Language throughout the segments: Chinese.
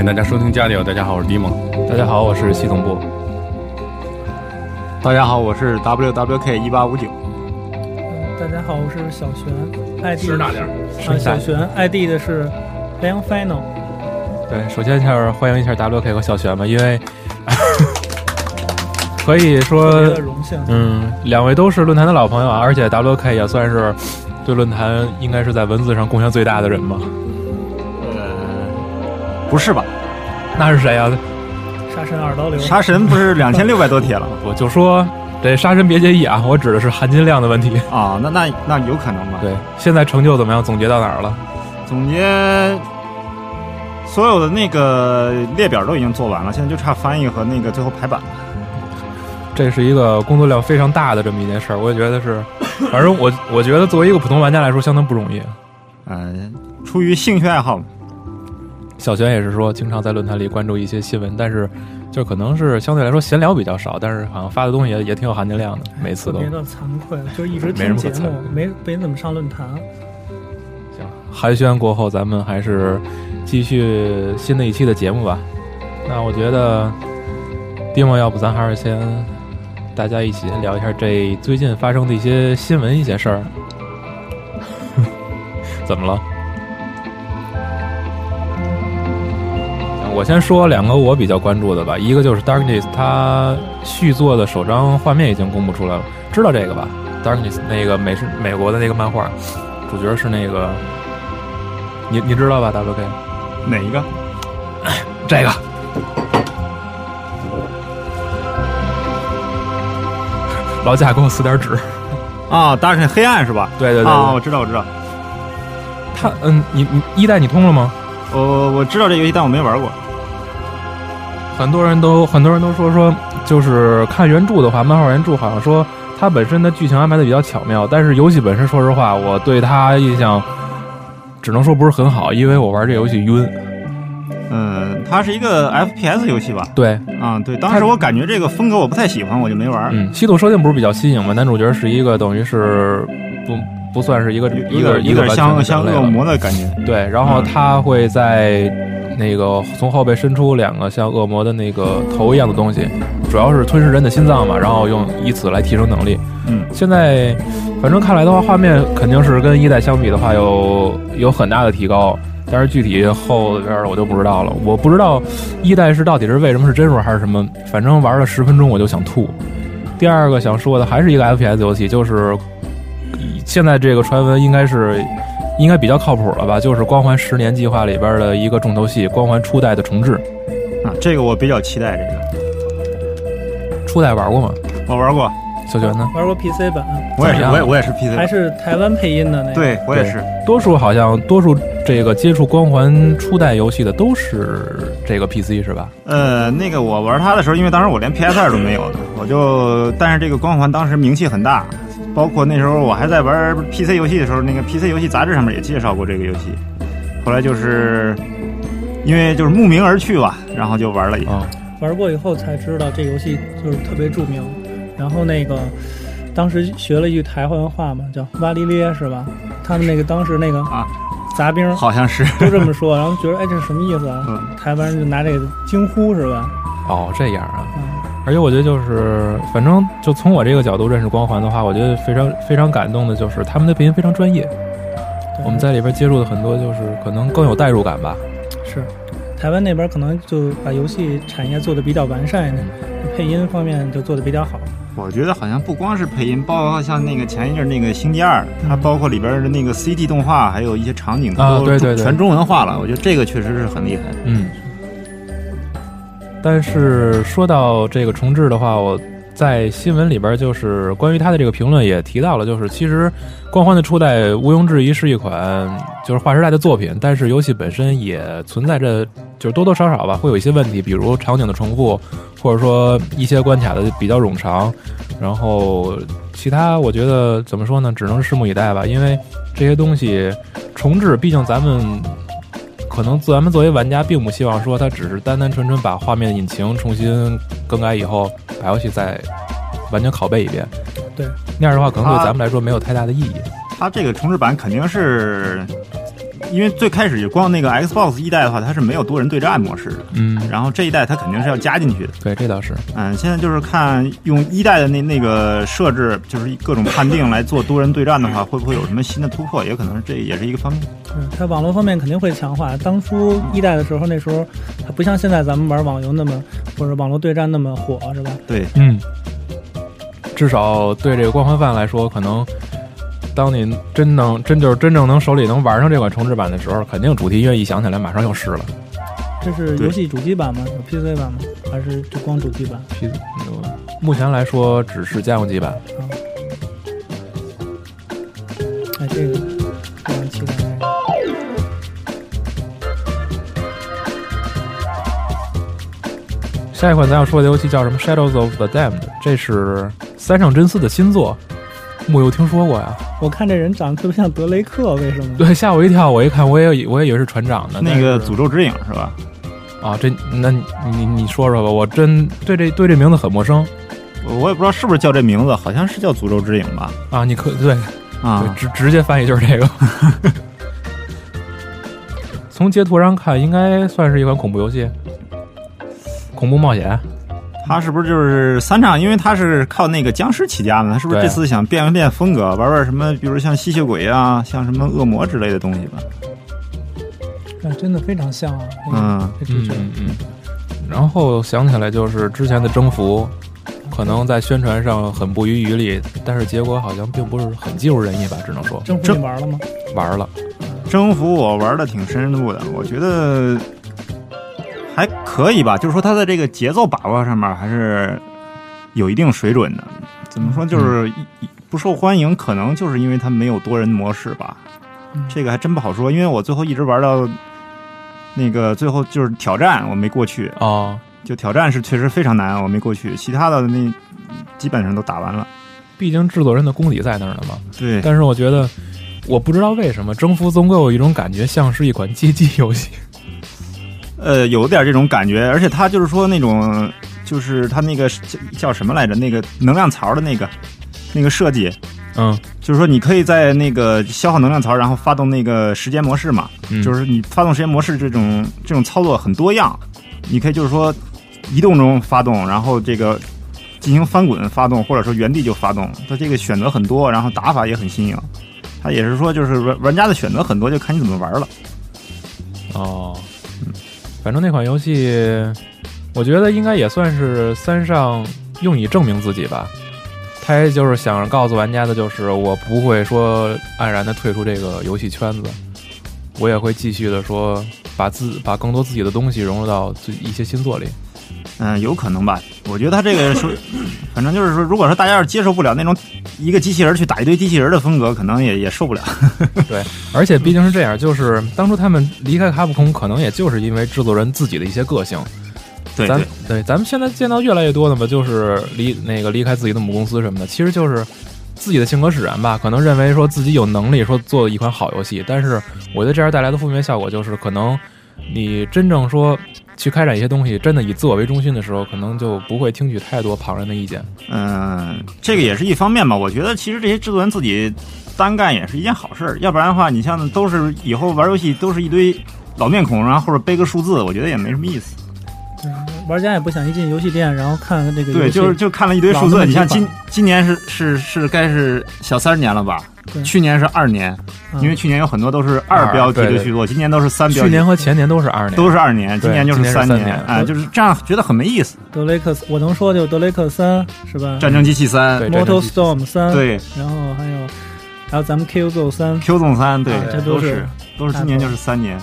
欢迎大家收听《加里奥》，大家好，我是迪蒙。大家好，我是系统部。大家好，我是 WWK 一八五九。大家好，我是小璇，ID 声大点啊，小璇 ID 的是 Lion Final。对，首先就是欢迎一下 WK 和小璇吧，因为 可以说荣幸。嗯，两位都是论坛的老朋友啊，而且 WK 也算是对论坛应该是在文字上贡献最大的人吧。呃，不是吧？那是谁啊？杀神二刀流，杀神不是两千六百多 铁了吗？我就说这杀神别介意啊，我指的是含金量的问题。啊，那那那有可能吧？对，现在成就怎么样？总结到哪儿了？总结所有的那个列表都已经做完了，现在就差翻译和那个最后排版了。这是一个工作量非常大的这么一件事儿，我也觉得是，反正我我觉得作为一个普通玩家来说，相当不容易。嗯、出于兴趣爱好嘛，小璇也是说，经常在论坛里关注一些新闻，但是就可能是相对来说闲聊比较少，但是好像发的东西也也挺有含金量的，每次都特别的惭愧，就一直听节目，没没怎么上论坛。行。寒暄过后，咱们还是继续新的一期的节目吧。那我觉得，蒂莫，要不咱还是先大家一起聊一下这最近发生的一些新闻、一些事儿。怎么了？我先说两个我比较关注的吧，一个就是 Darkness，它续作的首张画面已经公布出来了，知道这个吧？Darkness 那个美式美国的那个漫画，主角是那个，你你知道吧？WK 哪一个？这个，老贾给我撕点纸。啊，大是黑暗是吧？对对对对啊，我知道，我知道。他嗯，你你一代你通了吗？我我知道这游戏，但我没玩过。很多人都很多人都说说，就是看原著的话，漫画原著好像说它本身的剧情安排的比较巧妙，但是游戏本身，说实话，我对它印象只能说不是很好，因为我玩这游戏晕。嗯，它是一个 FPS 游戏吧？对，啊，对，当时我感觉这个风格我不太喜欢，我就没玩。嗯，系统设定不是比较新颖吗？男主角是一个等于是不不算是一个一个一个像像恶魔的感觉。对，然后嗯他会在那个从后背伸出两个像恶魔的那个头一样的东西，主要是吞噬人的心脏嘛，然后用以此来提升能力。嗯，现在反正看来的话，画面肯定是跟一代相比的话有有很大的提高，但是具体后边儿我就不知道了。我不知道一代是到底是为什么是帧数还是什么，反正玩了十分钟我就想吐。第二个想说的还是一个 FPS 游戏，就是现在这个传闻应该是应该比较靠谱了吧？就是《光环十年计划》里边的一个重头戏，《光环初代》的重置。啊，这个我比较期待。这个初代玩过吗？我玩过，小泉呢？玩过 PC 版，我也是，我也我也是 PC 还。是台湾配音的那个。对我也是。多数好像多数这个接触光环初代游戏的都是这个 PC 是吧？呃，那个我玩它的时候，因为当时我连 PS 二都没有呢，我就但是这个光环当时名气很大，包括那时候我还在玩 PC 游戏的时候，那个 PC 游戏杂志上面也介绍过这个游戏。后来就是因为就是慕名而去吧，然后就玩了一下。啊、玩过以后才知道这游戏就是特别著名。然后那个当时学了一句台湾话嘛，叫“哇哩咧”是吧？他们那个当时那个啊杂兵好像是，都这么说，然后觉得哎这是什么意思啊？嗯台湾人就拿这个惊呼是吧？哦，这样啊。嗯，而且我觉得就是，反正就从我这个角度认识光环的话，我觉得非常非常感动的就是他们的配音非常专业。我们在里边接触的很多，就是可能更有代入感吧。是台湾那边可能就把游戏产业做的比较完善一点，配音方面就做的比较好。我觉得好像不光是配音，包括像那个前一阵那个《星际二》，它嗯包括里边的那个 CG 动画，还有一些场景啊都对对对全中文化了。我觉得这个确实是很厉害。嗯，但是说到这个重置的话，我在新闻里边就是关于他的这个评论也提到了，就是其实光环的初代毋庸置疑是一款就是划时代的作品，但是游戏本身也存在着就是多多少少吧会有一些问题，比如场景的重复，或者说一些关卡的比较冗长，然后其他我觉得怎么说呢，只能拭目以待吧，因为这些东西重置，毕竟咱们。可能咱们作为玩家，并不希望说它只是单单纯纯把画面引擎重新更改以后，把游戏再完全拷贝一遍。对，那样的话，可能对咱们来说没有太大的意义。它这个重置版肯定是。因为最开始光那个 Xbox 一代的话，它是没有多人对战模式的，嗯，然后这一代它肯定是要加进去的，对，这倒是，嗯，现在就是看用一代的那那个设置，就是各种判定来做多人对战的话，会不会有什么新的突破？也可能是这也是一个方面。嗯，它网络方面肯定会强化。当初一代的时候，那时候它不像现在咱们玩网游那么或者网络对战那么火，是吧？对，嗯，至少对这个光环范来说，可能。当你真能真就是真正能手里能玩上这款重置版的时候，肯定主题音乐一响起来，马上又湿了。这是游戏主机版吗？有 PC 版吗？还是就光主机版？PC，目前来说只是家用机版。啊，哎，这个非常期待。下一款咱要说的游戏叫什么？Shadows of the Damned，这是三上真司的新作。木有听说过呀？我看这人长得特别像德雷克，为什么？对，吓我一跳。我一看，我也我也以为是船长呢。那个诅咒之影是吧？啊，这那你你说说吧，我真对这对这名字很陌生。我也不知道是不是叫这名字，好像是叫诅咒之影吧？啊，你可对啊，直直接翻译就是这个。从截图上看，应该算是一款恐怖游戏，恐怖冒险。他是不是就是三唱？因为他是靠那个僵尸起家的，他是不是这次想变一变风格，玩玩什么？比如像吸血鬼啊，像什么恶魔之类的东西吧？那真的非常像啊！嗯嗯嗯。然后想起来就是之前的征服，可能在宣传上很不遗余力，但是结果好像并不是很尽如人意吧？只能说。征服你玩了吗？玩了。征服我玩的挺深入的，我觉得。还可以吧，就是说它的这个节奏把握上面还是有一定水准的。怎么说，就是不受欢迎，可能就是因为它没有多人模式吧。这个还真不好说，因为我最后一直玩到那个最后就是挑战，我没过去哦。就挑战是确实非常难，我没过去。其他的那基本上都打完了。毕竟制作人的功底在那儿呢嘛。对。但是我觉得，我不知道为什么征服总给我一种感觉，像是一款街机游戏。呃，有点这种感觉，而且它就是说那种，就是它那个叫什么来着？那个能量槽的那个那个设计，嗯，就是说你可以在那个消耗能量槽，然后发动那个时间模式嘛，就是你发动时间模式这种这种操作很多样，你可以就是说移动中发动，然后这个进行翻滚发动，或者说原地就发动，它这个选择很多，然后打法也很新颖，它也是说就是玩玩家的选择很多，就看你怎么玩了。哦。反正那款游戏，我觉得应该也算是三上用以证明自己吧。他也就是想告诉玩家的，就是我不会说黯然的退出这个游戏圈子，我也会继续的说把自把更多自己的东西融入到自一些新作里。嗯，有可能吧。我觉得他这个说，反正就是说，如果说大家要是接受不了那种一个机器人去打一堆机器人的风格，可能也也受不了。对，而且毕竟是这样，就是当初他们离开卡普空，可能也就是因为制作人自己的一些个性。对，咱对咱们现在见到越来越多的嘛，就是离那个离开自己的母公司什么的，其实就是自己的性格使然吧。可能认为说自己有能力说做一款好游戏，但是我觉得这样带来的负面效果就是，可能你真正说。去开展一些东西，真的以自我为中心的时候，可能就不会听取太多旁人的意见。嗯，这个也是一方面吧。我觉得其实这些制作人自己单干也是一件好事儿，要不然的话，你像都是以后玩游戏都是一堆老面孔，然后或者背个数字，我觉得也没什么意思。玩家也不想一进游戏店，然后看看这个。对，就是就看了一堆数字。你像今今年是是是该是小三年了吧？去年是二年，因为去年有很多都是二标题的续作，今年都是三标。去年和前年都是二年，都是二年，今年就是三年啊，就是这样，觉得很没意思。德雷克，我能说就德雷克三是吧？战争机器三，Motor Storm 三，对，然后还有还有咱们 Q 总三，Q 总三，对，这都是都是今年就是三年。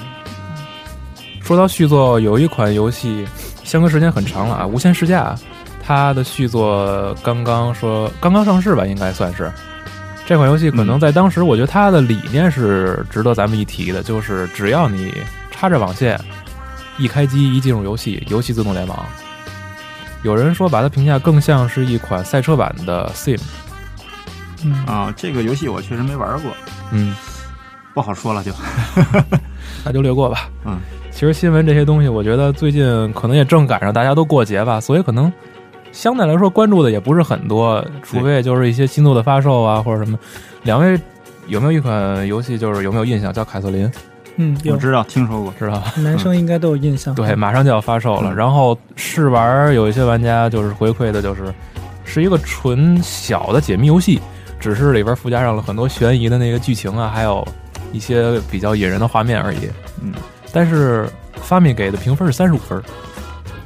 说到续作，有一款游戏相隔时间很长了啊，《无限试驾》，它的续作刚刚说刚刚上市吧，应该算是。这款游戏可能在当时，我觉得它的理念是值得咱们一提的，就是只要你插着网线，一开机一进入游戏，游戏自动联网。有人说把它评价更像是一款赛车版的 Sim，嗯啊，这个游戏我确实没玩过，嗯，不好说了就。那就略过吧。嗯，其实新闻这些东西，我觉得最近可能也正赶上大家都过节吧，所以可能相对来说关注的也不是很多，除非就是一些新作的发售啊或者什么。两位有没有一款游戏就是有没有印象叫凯瑟琳？嗯，有我知道，听说过。知道？男生应该都有印象。对，马上就要发售了。嗯然后试玩有一些玩家就是回馈的，就是是一个纯小的解密游戏，只是里边附加上了很多悬疑的那个剧情啊，还有一些比较引人的画面而已。嗯，但是发米给的评分是三十五分，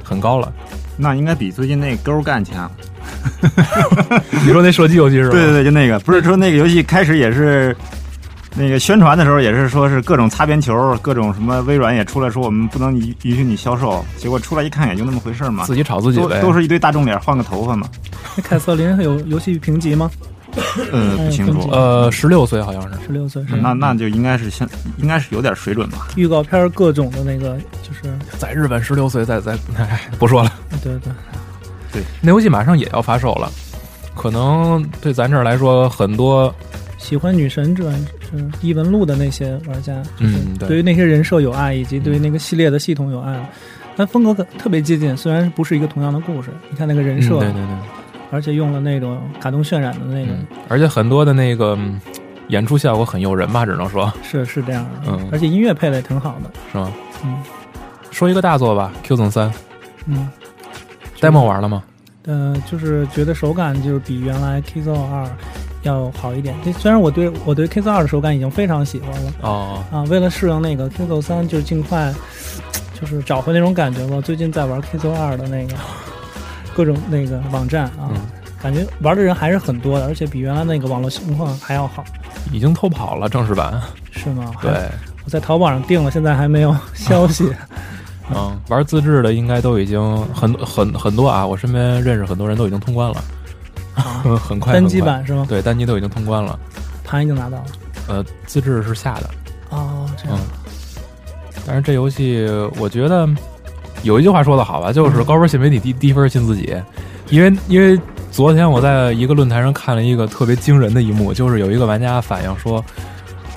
很高了。那应该比最近那勾干强。你说那射击游戏是吧？对对对，就那个，不是说那个游戏开始也是。那个宣传的时候也是说是各种擦边球，各种什么微软也出来说我们不能允允许你销售，结果出来一看也就那么回事嘛，自己炒自己呗。都都是一堆大众脸换个头发嘛。那凯瑟琳有游戏评级吗？呃，不清楚。呃，十六岁好像是。十六岁是？那那就应该是像应该是有点水准吧。预告片各种的那个就是在日本十六岁，在在哎不说了。对对对，那游戏马上也要发售了，可能对咱这儿来说很多。喜欢女神转是异闻录的那些玩家，嗯，对于那些人设有爱，以及对于那个系列的系统有爱，但风格特别接近，虽然不是一个同样的故事。你看那个人设，嗯、对对对，而且用了那种卡通渲染的那种，嗯、而且很多的那个演出效果很诱人吧，只能说是是这样的。嗯，而且音乐配的也挺好的，是吗？嗯，说一个大作吧，《Q 总三》，嗯，demo 玩了吗？呃，就是觉得手感就是比原来 K 奏二。要好一点。这虽然我对我对 K 奏二的手感已经非常喜欢了哦啊，为了适应那个 K 奏三，就是尽快就是找回那种感觉吧。最近在玩 K 奏二的那个各种那个网站啊，嗯、感觉玩的人还是很多的，而且比原来那个网络情况还要好。已经偷跑了正式版是吗？对，我在淘宝上订了，现在还没有消息。嗯，玩自制的应该都已经很很很多啊，我身边认识很多人都已经通关了。啊、很快，单机版是吗？对，单机都已经通关了，盘已经拿到了。呃，自制是下的。哦，这样。嗯、但是这游戏，我觉得有一句话说的好吧，就是高分信媒体，低低分信自己。因为因为昨天我在一个论坛上看了一个特别惊人的一幕，就是有一个玩家反映说，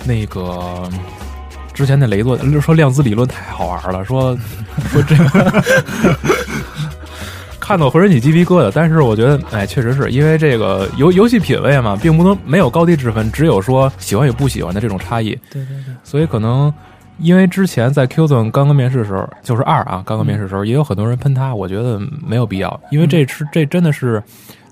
那个之前那雷作 说量子理论太好玩了，说说这个。看到浑身起鸡皮疙瘩，但是我觉得，哎，确实是因为这个游游戏品味嘛，并不能没有高低之分，只有说喜欢与不喜欢的这种差异。对对对。所以可能因为之前在 Q Zone 刚刚面试的时候，就是二啊，刚刚面试的时候，也有很多人喷他，我觉得没有必要，因为这是这真的是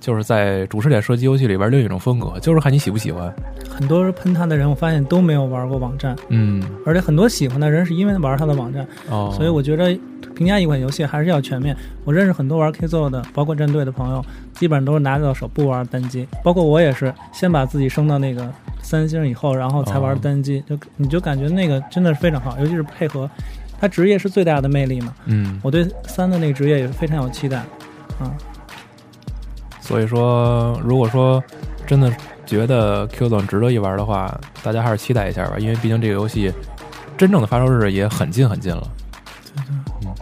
就是在主视点射击游戏里边另一种风格，就是看你喜不喜欢。很多喷他的人，我发现都没有玩过网站，嗯，而且很多喜欢的人是因为玩他的网站，哦，所以我觉得评价一款游戏还是要全面。我认识很多玩 K 奏的，包括战队的朋友，基本上都是拿到手不玩单机，包括我也是先把自己升到那个三星以后，然后才玩单机，哦、就你就感觉那个真的是非常好，尤其是配合，他职业是最大的魅力嘛。嗯，我对三的那个职业也是非常有期待，啊。所以说，如果说真的觉得 Q 总值得一玩的话，大家还是期待一下吧，因为毕竟这个游戏真正的发售日也很近很近了。对对，嗯。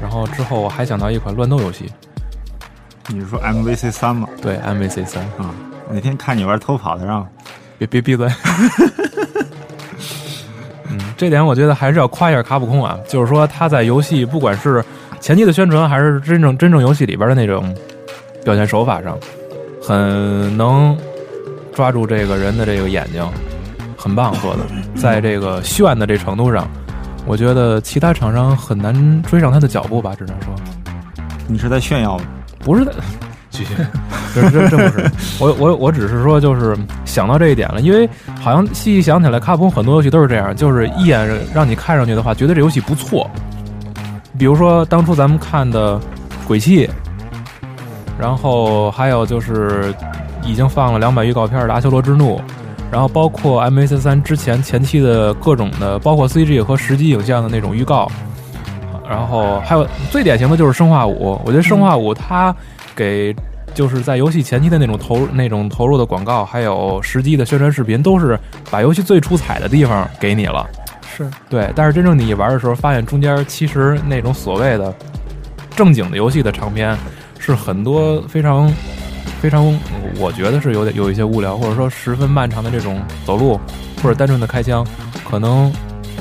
然后之后我还想到一款乱斗游戏，你是说 MVC 三吗？对，MVC 三啊。那天看你玩偷跑的，让别别闭嘴。嗯，这点我觉得还是要夸一下卡普空啊，就是说他在游戏不管是前期的宣传，还是真正真正游戏里边的那种表现手法上，很能抓住这个人的这个眼睛，很棒做的，在这个炫的这程度上，我觉得其他厂商很难追上他的脚步吧，只能说。你是在炫耀吗？不是的，继续，这这这不是，我我我只是说，就是想到这一点了，因为好像细细想起来，卡普空很多游戏都是这样，就是一眼让你看上去的话，觉得这游戏不错。比如说当初咱们看的《鬼泣》，然后还有就是已经放了两版预告片的《阿修罗之怒》，然后包括 MAC 三之前前期的各种的，包括 CG 和实际影像的那种预告，然后还有最典型的就是生化五，我觉得生化五它给就是在游戏前期的那种投那种投入的广告，还有实际的宣传视频，都是把游戏最出彩的地方给你了。是对，但是真正你玩的时候，发现中间其实那种所谓的正经的游戏的长篇，是很多非常非常，我觉得是有点有一些无聊，或者说十分漫长的这种走路，或者单纯的开枪，可能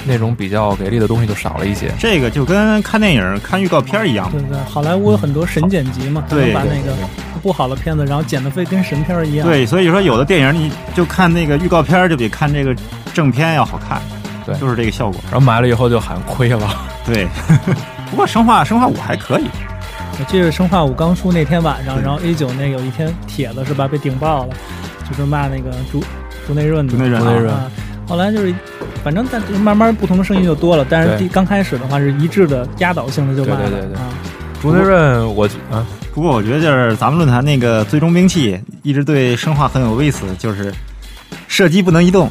那种比较给力的东西就少了一些。这个就跟看电影、看预告片一样，对对，好莱坞有很多神剪辑嘛，对把那个不好的片子，然后剪的非跟神片儿一样。对，所以说有的电影你就看那个预告片儿就比看这个正片要好看，对。就是这个效果。然后买了以后就喊亏了，对，不过生化生化五还可以，我记得《生化五》刚出那天晚上，然后 A 九那有一篇帖子是吧，被顶爆了，就是骂那个竹竹内润的。竹内润竹内润啊，后来就是，反正但慢慢不同的声音就多了，但是第刚开始的话是一致的压倒性的就骂了对对对对啊，竹内润，我啊，不过我觉得就是咱们论坛那个最终兵器一直对生化很有意思，就是射击不能移动，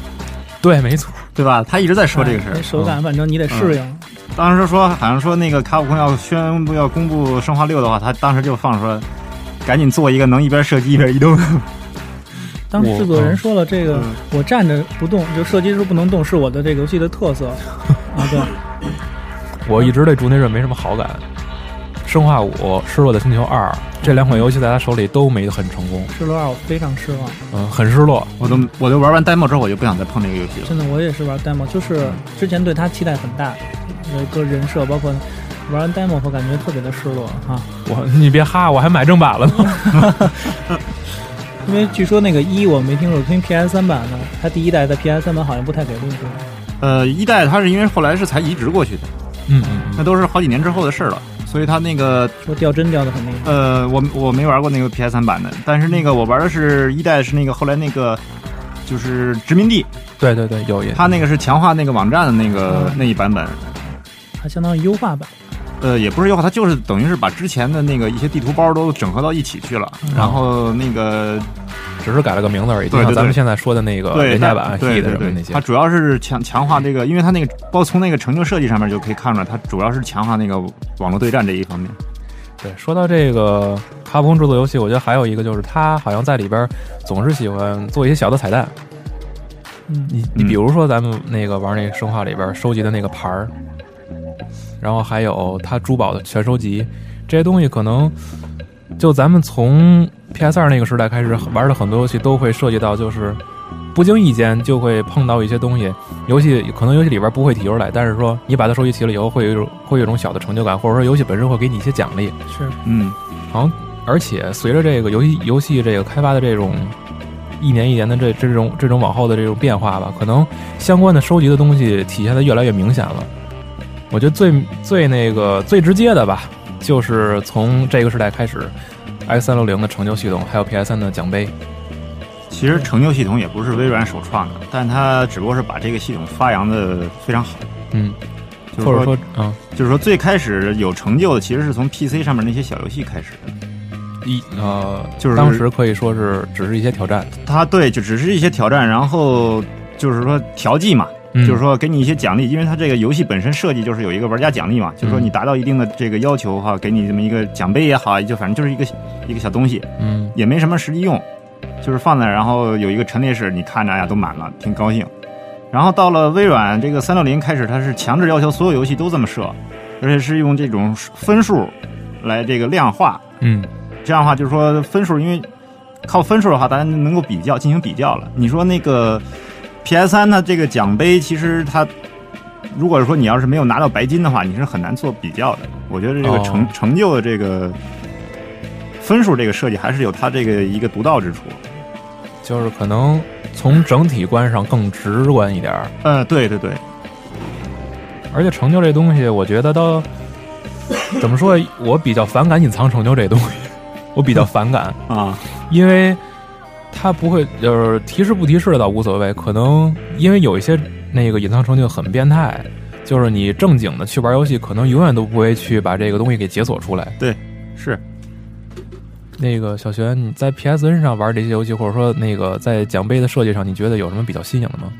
对，没错，对吧？他一直在说这个事儿。手感反正你得适应。当时说好像说那个卡普空要宣布要公布生化六的话，他当时就放说，赶紧做一个能一边射击一边移动的。当时制作人说了，这个嗯我站着不动，就射击时候不能动，是我的这个游戏的特色啊。对，我一直对竹内润没什么好感。生化五、失落的星球二这两款游戏在他手里都没很成功，失落二我非常失望，嗯，很失落。我都我都玩完 demo 之后，我就不想再碰这个游戏了。真的我也是玩 demo，就是之前对他期待很大，有一个人设，包括玩完 demo 后感觉特别的失落啊。我你别哈，我还买正版了呢。因为据说那个一我没听说，听 PS 三版的，它第一代在 PS 三版好像不太给力，是吧？呃，一代它是因为后来是才移植过去的，嗯嗯那都是好几年之后的事了，所以它那个说掉帧掉的很厉害。呃，我我没玩过那个 PS 三版的，但是那个我玩的是一代，是那个后来那个就是殖民地，对对对，有也它那个是强化那个网站的那个、嗯那一版本。它相当于优化版，呃，也不是优化，它就是等于是把之前的那个一些地图包都整合到一起去了，嗯然后那个只是改了个名字而已，就对对对像咱们现在说的那个对廉价版、对 Heat 对对什么那些它。主要是强强化这个，因为它那个包括从那个成就设计上面就可以看出来，它主要是强化那个网络对战这一方面。对，说到这个卡普空制作游戏，我觉得还有一个就是它好像在里边总是喜欢做一些小的彩蛋。嗯，你你嗯比如说咱们那个玩那个生化里边收集的那个牌儿，然后还有它珠宝的全收集，这些东西可能就咱们从 PS 二那个时代开始玩的很多游戏都会涉及到，就是不经意间就会碰到一些东西，游戏可能游戏里边不会提出来，但是说你把它收集齐了以后，会有一种会有一种小的成就感，或者说游戏本身会给你一些奖励。是嗯，好像而且随着这个游戏游戏这个开发的这种一年一年的这这种这种往后的这种变化吧，可能相关的收集的东西体现的越来越明显了。我觉得最最那个最直接的吧，就是从这个时代开始，X 三六零的成就系统，还有 PS 三的奖杯。其实成就系统也不是微软首创的，但它只不过是把这个系统发扬的非常好。嗯，就是或者说，嗯，就是说最开始有成就的，其实是从 PC 上面那些小游戏开始的。一呃，就是当时可以说是只是一些挑战，它对，就只是一些挑战，然后就是说调剂嘛，嗯就是说给你一些奖励，因为它这个游戏本身设计就是有一个玩家奖励嘛，就是说嗯你达到一定的这个要求的话，给你这么一个奖杯也好，就反正就是一个一个小东西，嗯也没什么实际用，就是放那儿，然后有一个陈列室，你看着哎呀都满了，挺高兴。然后到了微软这个三六零开始，它是强制要求所有游戏都这么设，而且是用这种分数来这个量化，嗯这样的话就是说分数，因为靠分数的话，大家能够比较进行比较了。你说那个 PS 三呢这个奖杯，其实它如果说你要是没有拿到白金的话，你是很难做比较的。我觉得这个成、哦成就的这个分数这个设计还是有它这个一个独到之处。就是可能从整体观上更直观一点儿。呃，对对对，而且成就这东西，我觉得都怎么说？我比较反感隐藏成就这东西，我比较反感，啊，因为它不会就是提示不提示倒无所谓，可能因为有一些那个隐藏成就很变态，就是你正经的去玩游戏，可能永远都不会去把这个东西给解锁出来。对是那个小璇，你在 PSN 上玩这些游戏，或者说那个在奖杯的设计上，你觉得有什么比较新颖的吗？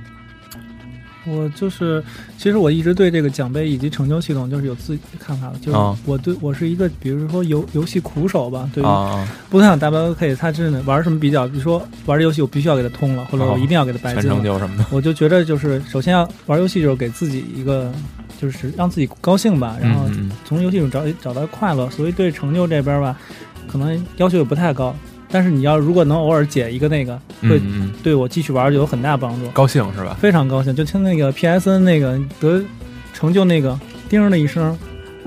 我就是，其实我一直对这个奖杯以及成就系统就是有自己的看法的，就是啊我对我是一个，比如说游游戏苦手吧，对于啊，不像 WK，他真的玩什么比较，比如说玩这游戏我必须要给他通了，或者我一定要给他白金了，成就什么的，我就觉得就是首先要玩游戏就是给自己一个，就是让自己高兴吧，然后从游戏中找找到快乐，所以对成就这边吧，可能要求也不太高。但是你要如果能偶尔解一个那个，会对我继续玩就有很大帮助，高兴是吧？非常高兴。就听那个 PSN 那个得成就那个叮的一声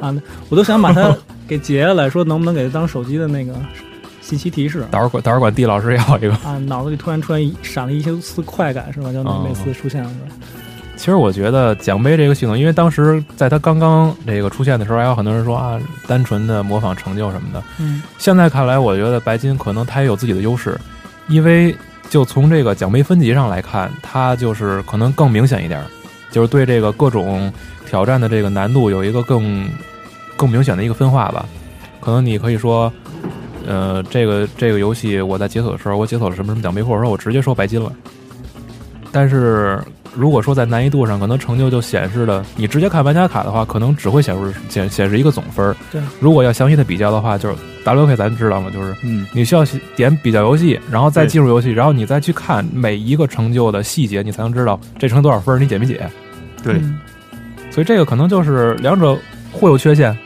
啊，我都想把它给截下来，说能不能给它当手机的那个信息提示到时候管待会儿管地老师要一个。啊，脑子里突然出现闪了一些丝快感是吧？就哦每次出现的时候。其实我觉得奖杯这个系统，因为当时在它刚刚这个出现的时候，还有很多人说啊，单纯的模仿成就什么的。嗯现在看来，我觉得白金可能它也有自己的优势，因为就从这个奖杯分级上来看，它就是可能更明显一点儿，就是对这个各种挑战的这个难度有一个更更明显的一个分化吧。可能你可以说，呃，这个这个游戏我在解锁的时候，我解锁了什么什么奖杯，或者说我直接说白金了。但是如果说在难易度上，可能成就就显示的，你直接看玩家卡的话，可能只会显示显显示一个总分儿。对，如果要详细的比较的话，就是 WK 咱知道吗？就是嗯，你需要点比较游戏，然后再进入游戏，然后你再去看每一个成就的细节，你才能知道这成多少分儿，你解没解。对，嗯所以这个可能就是两者互有缺陷。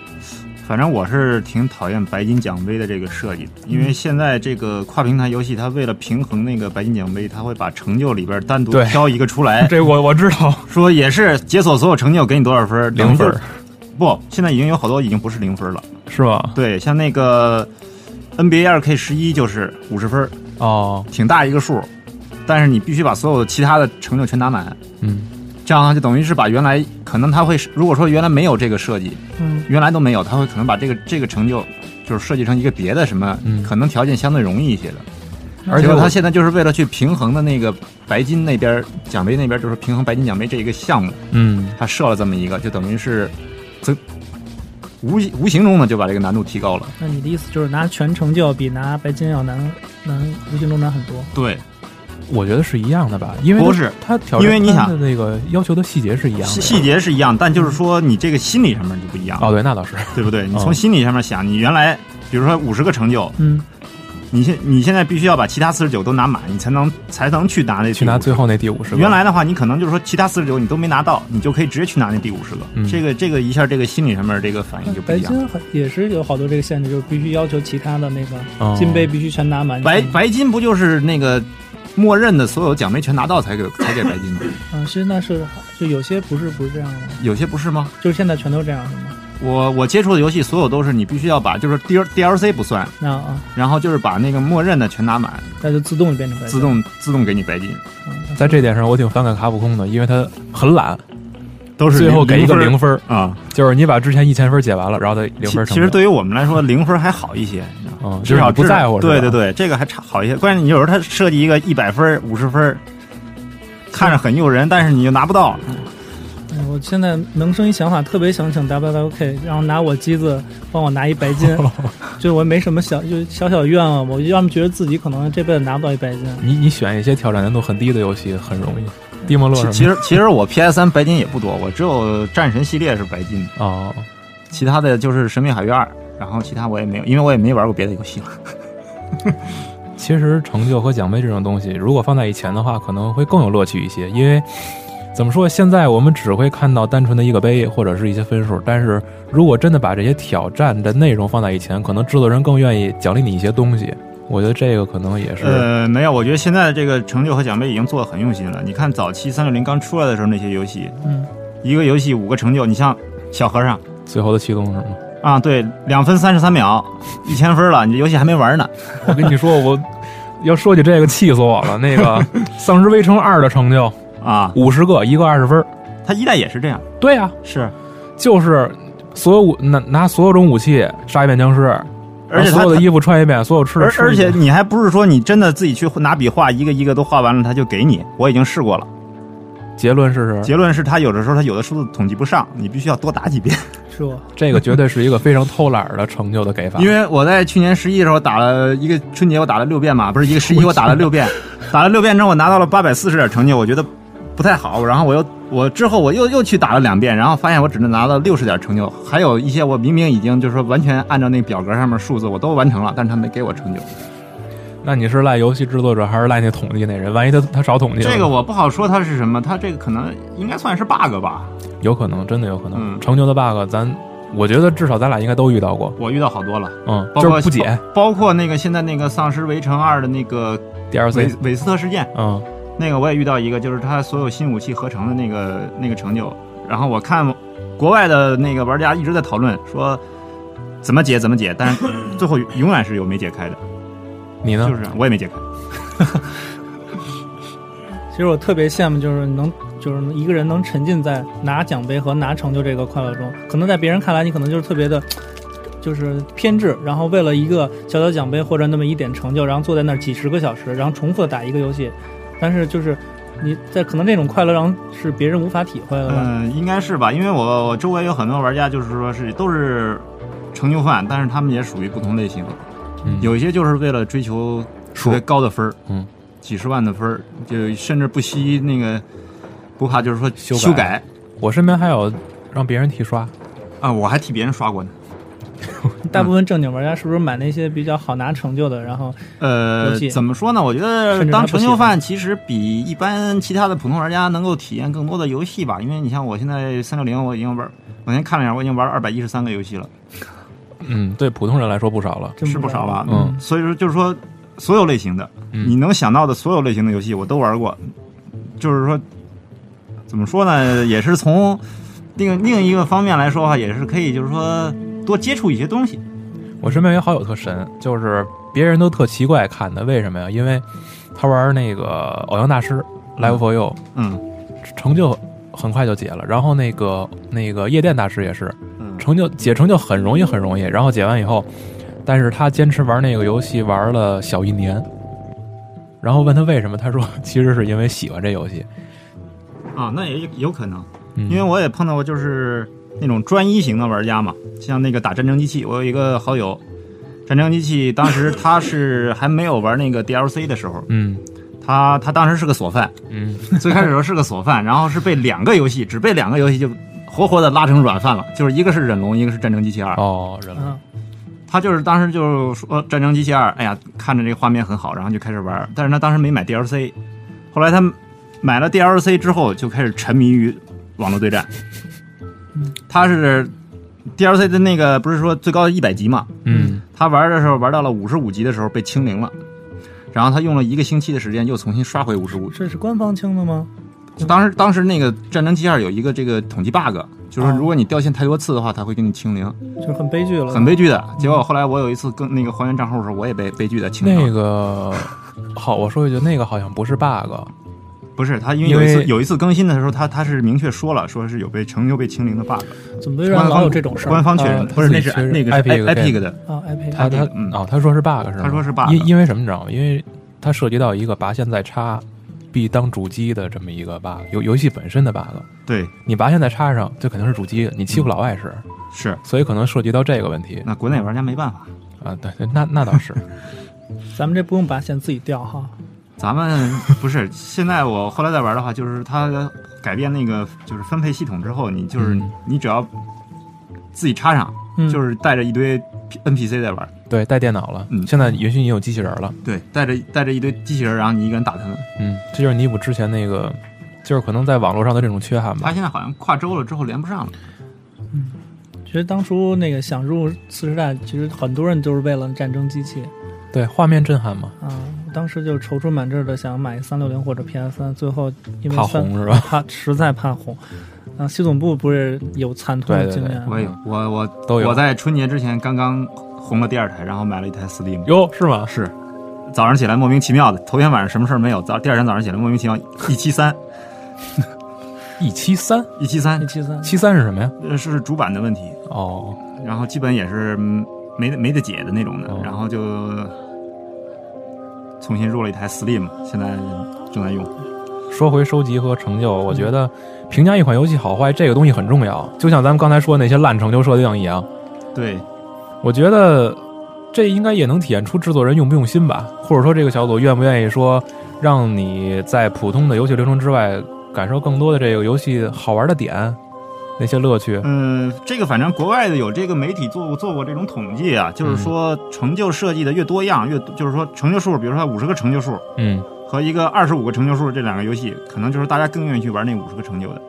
反正我是挺讨厌白金奖杯的这个设计的，因为现在这个跨平台游戏，它为了平衡那个白金奖杯，它会把成就里边单独挑一个出来，这我我知道，说也是解锁所有成就给你多少分，零分不，现在已经有好多已经不是零分了。是吧？对，像那个 NBA 二 K 十一就是五十分，哦，挺大一个数，但是你必须把所有其他的成就全打满，嗯，这样就等于是把原来可能他会，如果说原来没有这个设计，嗯原来都没有，他会可能把这个这个成就就是设计成一个别的什么，嗯可能条件相对容易一些的。而且他现在就是为了去平衡的那个白金那边奖杯那边，就是平衡白金奖杯这一个项目，嗯，他设了这么一个，就等于是增无无形中呢就把这个难度提高了。那你的意思就是拿全成就比拿白金要难难，无形中难很多。对，我觉得是一样的吧，因为不是它挑战因为你想它的那个要求的细节是一样的。细细节是一样，但就是说你这个心理上面就不一样，哦，对，那倒是。对不对？你哦从心理上面想，你原来比如说五十个成就，嗯，你现你现在必须要把其他四十九都拿满，你才能才能去拿那去拿最后那第五十个。原来的话，你可能就是说其他四十九你都没拿到，你就可以直接去拿那第五十个。嗯这个这个一下这个心理上面这个反应就不白一样。白金也是有好多这个限制，就是必须要求其他的那个哦金杯必须全拿满。白白金不就是那个默认的所有奖杯全拿到才给才给白金的？嗯，现在是就有些不是不是这样的，有些不是吗？就是现在全都这样是吗？我我接触的游戏所有都是你必须要把就是 D DLC 不算，啊啊，然后就是把那个默认的全拿满，那就自动变成白金，自动自动给你白金，嗯在这点上，我挺反感卡普空的，因为他很懒，都是最后给一个零零分儿，啊。就是你把之前一千分解完了，然后再零分成。其其实对于我们来说，零分还好一些，嗯，至少不在乎，对对，对，这个还差好一些。关键你有时候他设计一个一百分、五十分，看着很诱人，但是你就拿不到。嗯我现在萌生一想法，特别想请 WWK，然后拿我机子帮我拿一白金，就是我没什么小，就小小愿望，我要么觉得自己可能这辈子拿不到一白金。你你选一些挑战难度很低的游戏很容易。蒂莫洛其其实其实我 PS 三白金也不多，我只有战神系列是白金，哦，其他的就是神秘海域二，然后其他我也没有，因为我也没玩过别的游戏了。其实成就和奖杯这种东西，如果放在以前的话，可能会更有乐趣一些。因为怎么说，现在我们只会看到单纯的一个杯或者是一些分数，但是如果真的把这些挑战的内容放在以前，可能制作人更愿意奖励你一些东西。我觉得这个可能也是，呃，没有，我觉得现在的这个成就和奖杯已经做的很用心了。你看早期三六零刚出来的时候那些游戏，嗯，一个游戏五个成就，你像小和尚最后的启动是吗？啊，对，两分三十三秒，一千分了，你这游戏还没玩呢。我跟你说，我要说起这个，气死我了。那个《丧尸围城二》的成就 啊，五十个，一个二十分。它一代也是这样，对呀、是，就是所有武拿拿所有种武器杀一遍僵尸，而且所有的衣服穿一遍，所有吃的而吃而且你还不是说你真的自己去拿笔画一个一个都画完了，他就给你。我已经试过了，结论是是结论是他有的时候他有的数字统计不上，你必须要多打几遍。是不这个绝对是一个非常偷懒儿的成就的给法。因为我在去年十一的时候打了一个春节，我打了六遍嘛，不是一个十一，我打了六遍，打了六遍之后，我拿到了八百四十点成就，我觉得不太好。然后我又我之后我又又去打了两遍，然后发现我只能拿到六十点成就，还有一些我明明已经就是说完全按照那表格上面数字我都完成了，但是他没给我成就。那你是赖游戏制作者还是赖那统计那人？万一他他少统计了，这个我不好说他是什么，他这个可能应该算是 bug 吧。有可能，真的有可能。嗯成就的 bug，咱我觉得至少咱俩应该都遇到过。我遇到好多了，嗯，包括就是不解包括那个现在那个《丧尸围城二》的那个韦 DLC。韦斯特事件，嗯，那个我也遇到一个，就是他所有新武器合成的那个那个成就。然后我看国外的那个玩家一直在讨论说怎么解怎么解，但是最后永远是有没解开的，你呢？就是我也没解开。其实我特别羡慕，就是能，就是一个人能沉浸在拿奖杯和拿成就这个快乐中。可能在别人看来，你可能就是特别的，就是偏执，然后为了一个小小奖杯或者那么一点成就，然后坐在那儿几十个小时，然后重复的打一个游戏。但是就是你在可能这种快乐让是别人无法体会的吧？嗯，应该是吧，因为我我周围有很多玩家，就是说是都是成就犯，但是他们也属于不同类型。嗯有一些就是为了追求特别高的分儿，嗯，几十万的分儿，就甚至不惜那个不怕，就是说修改修改我身边还有让别人替刷，啊，我还替别人刷过呢。大部分正经玩家是不是买那些比较好拿成就的，然后呃，怎么说呢？我觉得当成就犯其实比一般其他的普通玩家能够体验更多的游戏吧。因为你像我现在三六零，我已经玩，我先看了一下，我已经玩二百一十三个游戏了，嗯，对普通人来说不少了。是不少吧？嗯所以说就是说，所有类型的，嗯你能想到的所有类型的游戏我都玩过。就是说，怎么说呢？也是从另另一个方面来说的话，也是可以就是说多接触一些东西。我身边有好友特神，就是别人都特奇怪看的，为什么呀？因为他玩那个偶像大师 Live for You，嗯成就很快就解了。然后那个那个夜店大师也是，嗯，成就解成就很容易很容易。然后解完以后，但是他坚持玩那个游戏玩了小一年。然后问他为什么，他说其实是因为喜欢这游戏。啊，那也有有可能。嗯、因为我也碰到过，就是那种专一型的玩家嘛，像那个打战争机器，我有一个好友，战争机器当时他是还没有玩那个 DLC 的时候，嗯他他当时是个锁犯，嗯，最开始的时候是个锁犯，然后是被两个游戏，只被两个游戏就活活的拉成软饭了，就是一个是忍龙，一个是战争机器二。哦，人了。嗯，他就是当时就说战争机器二，哎呀，看着这个画面很好，然后就开始玩，但是他当时没买 DLC，后来他买了 DLC 之后，就开始沉迷于网络对战。他是 DLC 的那个不是说最高一百级嘛？嗯他玩的时候玩到了五十五级的时候被清零了，然后他用了一个星期的时间又重新刷回五十五。这是官方清的吗？当时当时那个战争机器二有一个这个统计 bug，就是哦如果你掉线太多次的话，它会给你清零，就是很悲剧了，很悲剧的。结果后来我有一次跟那个还原账户的时候，我也被悲剧的清零了。那个好，我说一句，那个好像不是 bug，不是他，因为有一次有一次更新的时候，他他是明确说了，说是有被成就被清零的 bug，怎么微软老有这种事儿？官方确认不是那是那个是 Epic Epic 的，啊，iPad 他他嗯哦，他说是 bug 是吗？他说是 bug 因因为什么你知道吗？因为它涉及到一个拔线再插必当主机的这么一个 bug，游游戏本身的 bug。对，你拔线再插上，这肯定是主机，你欺负老外是，是。所以可能涉及到这个问题那国内玩家没办法，啊。对，对那那倒是，咱们这不用拔线自己掉哈。咱们不是 现在我后来在玩的话，就是它改变那个就是分配系统之后，你就是、嗯你只要自己插上，嗯，就是带着一堆 NPC 在玩，对，带电脑了，嗯现在允许你有机器人了，对，带着带着一堆机器人，然后你一个人打他们。嗯，这就是弥补之前那个，就是可能在网络上的这种缺憾吧他。现在好像跨州了之后连不上了。嗯其实当初那个想入次时代，其实很多人都是为了战争机器对，画面震撼嘛，啊。当时就踌躇满志的想买三六零或者 PS 三，最后因为怕红是吧？怕实在怕红。啊，系统部不是有惨痛的经验？我有，我我都有我在春节之前刚刚红了第二台，然后买了一台 Steam。哟，是吗？是，早上起来莫名其妙的，头天晚上什么事儿没有，早第二天早上起来莫名其妙一七三一七三一七三一，七三，七三是什么呀？呃是主板的问题，哦，然后基本也是嗯没得没得解的那种的哦，然后就重新入了一台 Steam，现在正在用。说回收集和成就，我觉得评价一款游戏好坏这个东西很重要，就像咱们刚才说的那些烂成就设定一样。对，我觉得这应该也能体现出制作人用不用心吧，或者说这个小组愿不愿意说让你在普通的游戏流程之外感受更多的这个游戏好玩的点，那些乐趣。嗯，这个反正国外的有这个媒体做过做过这种统计啊，就是说成就设计的越多样，越就是说成就数，比如说五十个成就数嗯，和一个二十五个成就数，这两个游戏可能就是大家更愿意去玩那五十个成就的，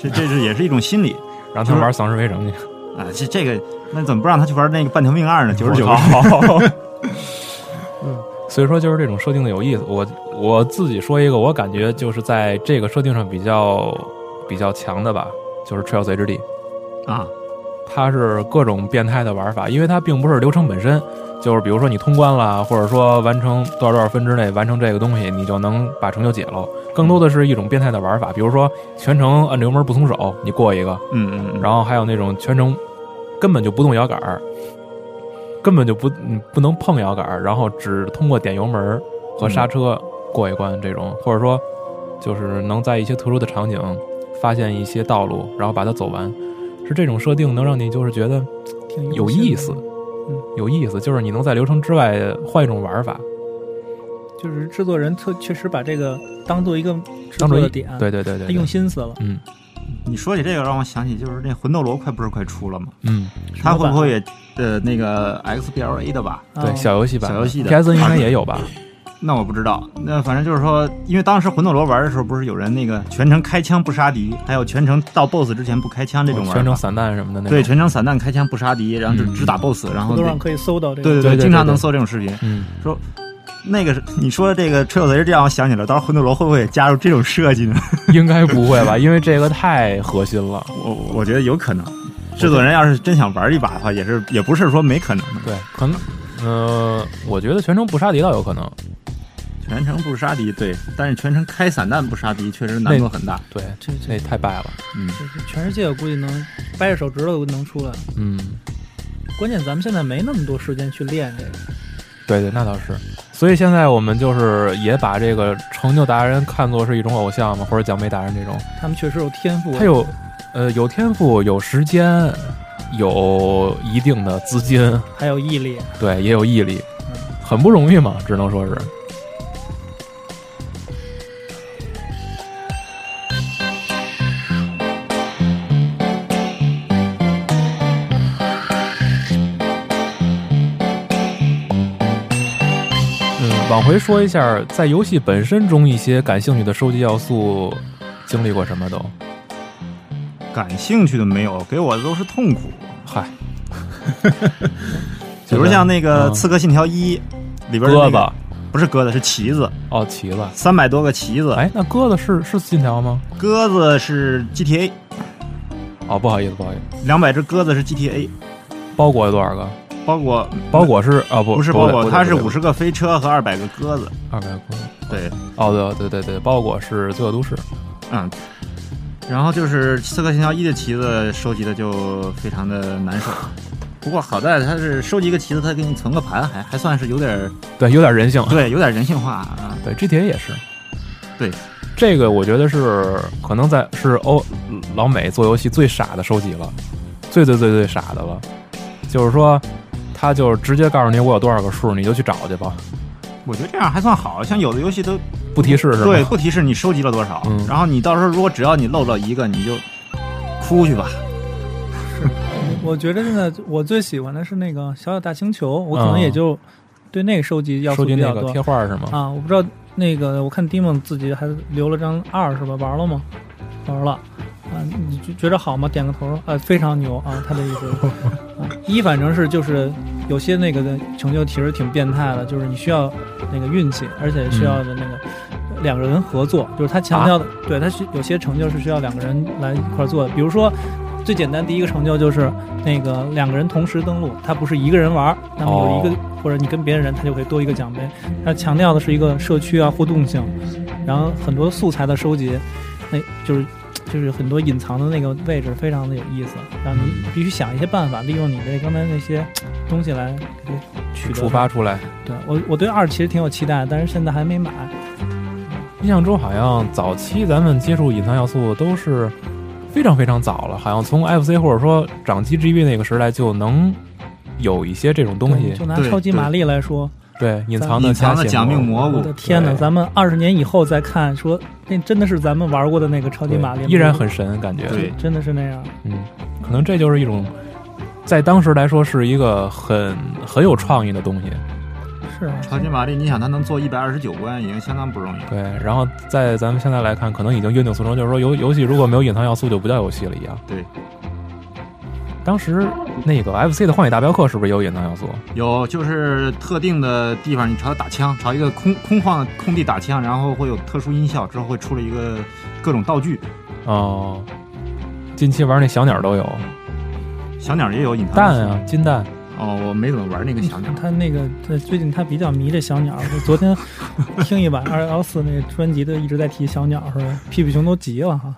这这是也是一种心理 让他们玩丧尸围城去。啊。这这个那怎么不让他去玩那个半条命二呢？九十九。好。所以说，就是这种设定的有意思。我我自己说一个，我感觉就是在这个设定上比较比较强的吧，就是《Trail 随之地》，啊，它是各种变态的玩法，因为它并不是流程本身，就是比如说你通关了，或者说完成多少多少分之内完成这个东西，你就能把成就解了。更多的是一种变态的玩法，比如说全程按着油门不松手，你过一个，嗯嗯嗯，然后还有那种全程根本就不动摇杆儿，根本就不嗯不能碰摇杆儿，然后只通过点油门和刹车过一关这种，或者说就是能在一些特殊的场景发现一些道路，然后把它走完，是这种设定能让你就是觉得挺有意思，嗯，有意思，就是你能在流程之外换一种玩法，就是制作人特确实把这个当做一个制当做一作的点，对对对对他用，心思了。嗯。你说起这个让我想起，就是那魂斗罗快不是快出了吗？嗯，他会不会也呃那个 XBLA 的吧？对啊小游戏版小游戏的。PSN 应该也有吧？那我不知道，那反正就是说，因为当时魂斗罗玩的时候，不是有人那个全程开枪不杀敌，还有全程到 BOSS 之前不开枪这种玩法，全程散弹什么的那种，对全程散弹开枪不杀敌，然后就嗯只打 BOSS，、然后得很多上可以搜到这个。对对对对对经常能搜这种视频。嗯，那个是你说的这个吹口贼，这样我想起来，到时候魂斗罗会不会也加入这种设计呢？应该不会吧？因为这个太核心了。我我觉得有可能，制作人要是真想玩一把的话，也是也不是说没可能的。对，可能，呃，我觉得全程不杀敌倒有可能。全程不杀敌，对，但是全程开散弹不杀敌，确实难度很大。对，这那这太败了。嗯，全世界我估计能掰着手指头都能出来。嗯，关键咱们现在没那么多时间去练这个。对对，那倒是。所以现在我们就是也把这个成就达人看作是一种偶像嘛，或者奖杯达人这种。他们确实有天赋。他有，呃，有天赋，有时间，有一定的资金，还有毅力。对，也有毅力，很不容易嘛，只能说是。嗯，往回说一下，在游戏本身中一些感兴趣的收集要素，经历过什么都？感兴趣的没有，给我的都是痛苦。嗨，比如像那个《嗯刺客信条一》里边的那个鸽子，不是鸽子，是旗子，哦，旗子。三百多个旗子。哎，那鸽子是是信条吗？鸽子是 GTA，哦，不好意思，不好意思，两百只鸽子是 GTA，包裹有多少个？包裹包裹是啊、不不是包裹，它是五十十个飞车和二百个鸽子。二百个。对，哦，对对对对，包裹是罪恶都市。嗯。然后就是《刺客信条一》的旗子收集的就非常的难受，不过好在它是收集一个旗子，它给你存个盘，还还算是有点儿对，有点人性。对，有点人性化啊。对，GTA 也是。对，这个我觉得是可能在是欧老美做游戏最傻的收集了，最最最最傻的了。就是说，他就是直接告诉你我有多少个数，你就去找去吧，我觉得这样还算好像有的游戏都不提示是吧？对，不提示你收集了多少，嗯然后你到时候如果只要你漏了一个，你就哭去吧。是 我觉得现在我最喜欢的是那个《小小大星球》，我可能嗯也就对那个收集要素收集比较多那个贴画是吗？啊。我不知道那个，我看 Dimon 自己还留了张二是吧？玩了吗？玩了。啊，你觉觉得好吗？点个头。啊，非常牛啊！他的意思，啊，一反正是就是有些那个的成就其实挺变态的，就是你需要那个运气，而且需要的那个两个人合作，就是他强调的，对他是有些成就是需要两个人来一块儿做的，比如说。最简单第一个成就就是那个两个人同时登录，他不是一个人玩儿，那么有一个、或者你跟别人人，他就会多一个奖杯。他强调的是一个社区啊互动性，然后很多素材的收集，那就是就是很多隐藏的那个位置非常的有意思，让你必须想一些办法，利用你的刚才那些东西来取得触发出来。对我，我对二其实挺有期待，但是现在还没买，印象中好像早期咱们接触隐藏要素都是非常非常早了，好像从 FC 或者说掌机 GB 那个时代就能有一些这种东西，就拿超级玛丽来说，对隐藏的隐藏的假命蘑菇我的，天哪！咱们二十年以后再看，说那真的是咱们玩过的那个超级玛丽吗，依然很神，感觉对真的是那样。嗯，可能这就是一种在当时来说是一个很很有创意的东西。是啊，超级玛丽，你想它能做一百二十九关，已经相当不容易了。对，然后在咱们现在来看，可能已经约定俗成，就是说游游戏如果没有隐藏要素，就不叫游戏了一样。对，当时那个 FC 的《荒野大镖客》是不是也有隐藏要素？有就是特定的地方，你朝它打枪，朝一个空空旷的空地打枪，然后会有特殊音效，之后会出了一个各种道具。哦，近期玩那小鸟都有小鸟也有隐藏蛋啊，金蛋。哦，我没怎么玩那个小鸟。他那个他最近他比较迷这小鸟，就昨天听一晚 二幺四那个专辑的一直在提小鸟，是吧？屁屁熊都急了哈。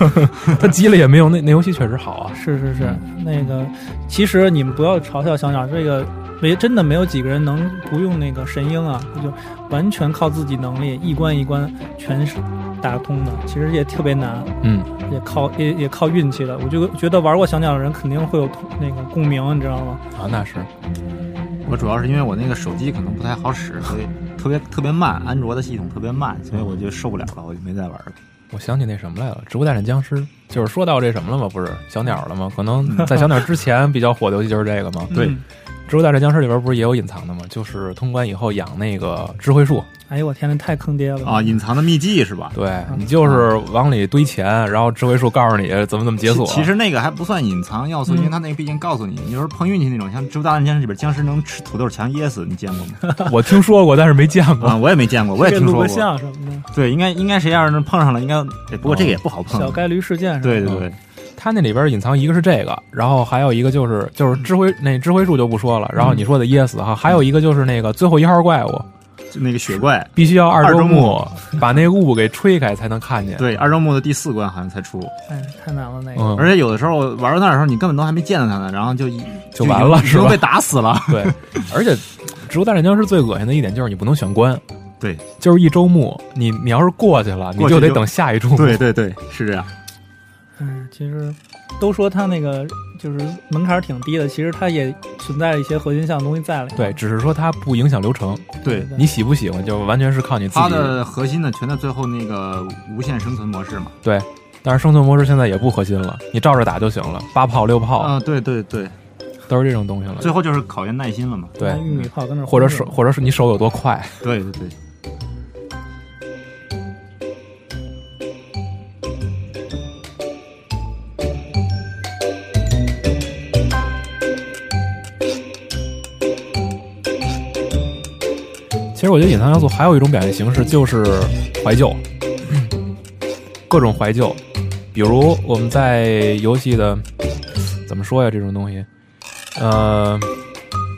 他急了也没有，那那游戏确实好啊。是是是，那个其实你们不要嘲笑小鸟，这个没真的没有几个人能不用那个神鹰啊，就完全靠自己能力一关一关全是打通的，其实也特别难，嗯，也靠也也靠运气的。我就觉得玩过小鸟的人肯定会有那个共鸣，你知道吗？啊，那是我主要是因为我那个手机可能不太好使，所以特别特别慢，安卓的系统特别慢，所以我就受不了了，我就没再玩了。我想起那什么来了，《植物大战僵尸》，就是说到这什么了吗？不是小鸟了吗？可能在小鸟之前比较火的游戏就是这个嘛。对嗯植物大战僵尸》里边不是也有隐藏的吗？就是通关以后养那个智慧树，哎呦我天，那太坑爹了啊，！隐藏的秘技是吧？对你就是往里堆钱，然后智慧树告诉你怎么怎么解锁。其其实那个还不算隐藏要素，嗯因为它那个毕竟告诉你，你有时候碰运气那种，像《植物大战僵尸》里边僵尸能吃土豆强噎死，你见过吗？我听说过，但是没见过。啊，我也没见过，我也听说过。像什么的，对，应该应该谁要是碰上了，应该，哎不过这个也不好碰。小概率事件是吧？对对对，它那里边隐藏一个是这个，然后还有一个就是就是智慧那智慧树就不说了，然后你说的噎死哈，还有一个就是那个最后一号怪物，就那个雪怪，必须要二周目把那个雾给吹开才能看见。对，二周目的第四关好像才出，哎，太难了那个。嗯，而且有的时候玩到那儿的时候，你根本都还没见到他呢，然后就一就完了是吧已经被打死了。对，而且《植物大战僵尸》最恶心的一点就是你不能选关，对，就是一周目，你你要是过去了，你就得等下一周。对对对，是这样。嗯，其实都说它那个就是门槛挺低的，其实它也存在一些核心项的东西在里。对，只是说它不影响流程，对，你喜不喜欢就完全是靠你自己。它的核心呢全在最后那个无限生存模式嘛。对，但是生存模式现在也不核心了，你照着打就行了，八炮六炮、啊，对对对，都是这种东西了。最后就是考验耐心了嘛。对拿，玉米炮跟那儿或者手，或者是你手有多快。对对对，实我觉得隐藏要素还有一种表现形式就是怀旧，各种怀旧，比如我们在游戏的怎么说呀？这种东西，呃，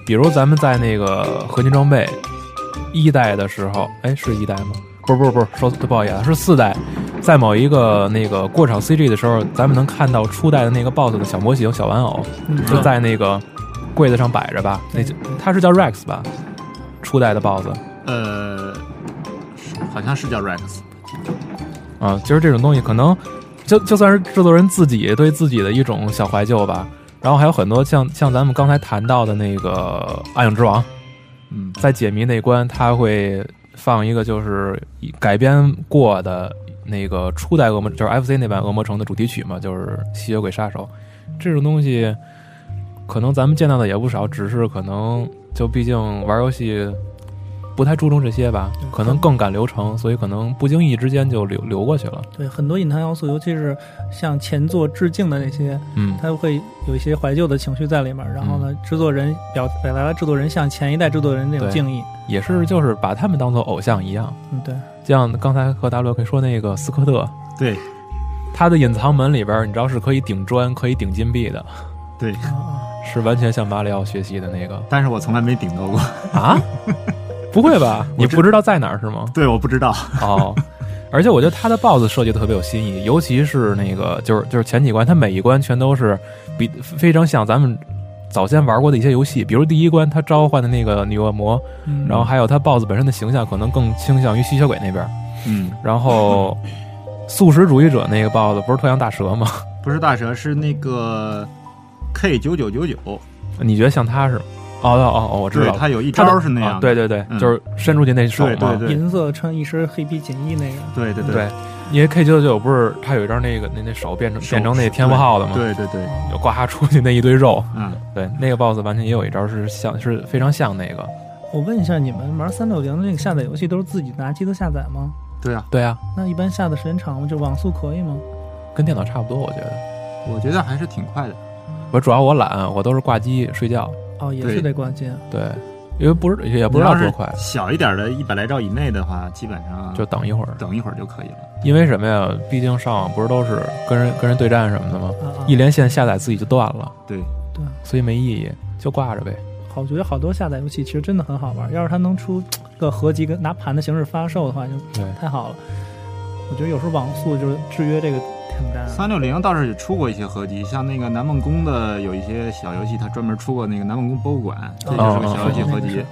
比如咱们在那个合金装备一代的时候，哎，是一代吗？不是不是不是，说不好意思，是四代，在某一个那个过场 CG 的时候，咱们能看到初代的那个 BOSS 的小模型、小玩偶，嗯就在那个柜子上摆着吧？那就它是叫 Rex 吧？初代的 BOSS。呃，好像是叫 Rex。啊，就是这种东西，可能就就算是制作人自己对自己的一种小怀旧吧。然后还有很多像像咱们刚才谈到的那个《暗影之王》，嗯，在解谜那关，他会放一个就是改编过的那个初代恶魔，就是 FC 那版恶魔城的主题曲嘛，就是《吸血鬼杀手》这种东西，可能咱们见到的也不少，只是可能就毕竟玩游戏不太注重这些吧，可能更赶流程，所以可能不经意之间就流流过去了。对很多隐藏要素，尤其是向前作致敬的那些，嗯，它会有一些怀旧的情绪在里面。然后呢，制作人表表达了制作人向前一代制作人那种敬意。也是就是把他们当做偶像一样，嗯，对，就像刚才和大陆可以说那个斯科特，对他的隐藏门里边，你知道是可以顶砖、可以顶金币的，对，是完全向马里奥学习的那个但是我从来没顶到过。啊？不会吧？你不知道在哪儿是吗？对，我不知道。哦，而且我觉得他的 BOSS 设计得特别有新意，尤其是那个就是就是前几关，他每一关全都是比非常像咱们早先玩过的一些游戏，比如第一关他召唤的那个女恶魔，嗯然后还有他 BOSS 本身的形象可能更倾向于吸血鬼那边。嗯，然后素食主义者那个 BOSS 不是特像大蛇吗？不是大蛇，是那个 K 九九九九，你觉得像他是吗？哦哦哦哦，我知，道了。他有一招是那样，啊对对对，嗯就是伸出去那手嘛。对对对银色穿一身黑皮锦衣那个，对对对，因为 K 九九九不是他有一招那个那那手变成变成那天赋号的嘛？对对对，就刮出去那一堆肉。嗯，对，那个 BOSS 完全也有一招是像是非常像那个。我问一下，你们玩三六零的那个下载游戏都是自己拿机子下载吗？对啊，对啊，那一般下的时间长吗？就网速可以吗？跟电脑差不多，我觉得。我觉得还是挺快的。我主要我懒，我都是挂机睡觉。哦，也是得关机。对，因为不是也不知道多快，小一点的，一百来兆以内的话，基本上就等一会儿。等一会儿就可以了。因为什么呀？毕竟上网不是都是跟人跟人对战什么的吗？啊啊一连线下载自己就断了，对，对，所以没意义，就挂着呗。好，我觉得好多下载游戏其实真的很好玩。要是它能出个合集跟拿盘的形式发售的话，就，太好了。我觉得有时候网速就是制约这个三六零倒是也出过一些合集，像那个南梦宫的有一些小游戏，它专门出过那个南梦宫博物馆，这就是个小游戏合集。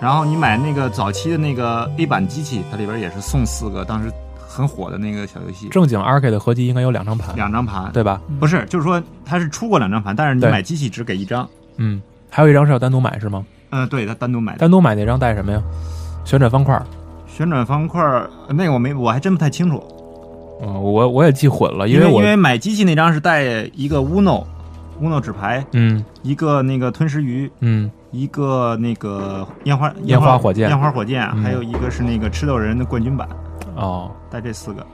然后你买那个早期的那个 A 版机器，它里边也是送四个当时很火的那个小游戏，正经 RK 的合集应该有两张盘，两张盘。对吧？不是，就是说它是出过两张盘，但是你买机器只给一张。嗯，还有一张是要单独买是吗？嗯、对，它单独买。单独买那张带什么呀？旋转方块。旋转方块儿那个我没，我还真不太清楚，嗯，我我也记混了，因为我因为买机器那张是带一个 Uno Uno 纸牌，嗯。一个那个吞食鱼，嗯。一个那个烟花烟花火箭。烟花火箭，嗯。还有一个是那个吃豆人的冠军版，哦。带这四个。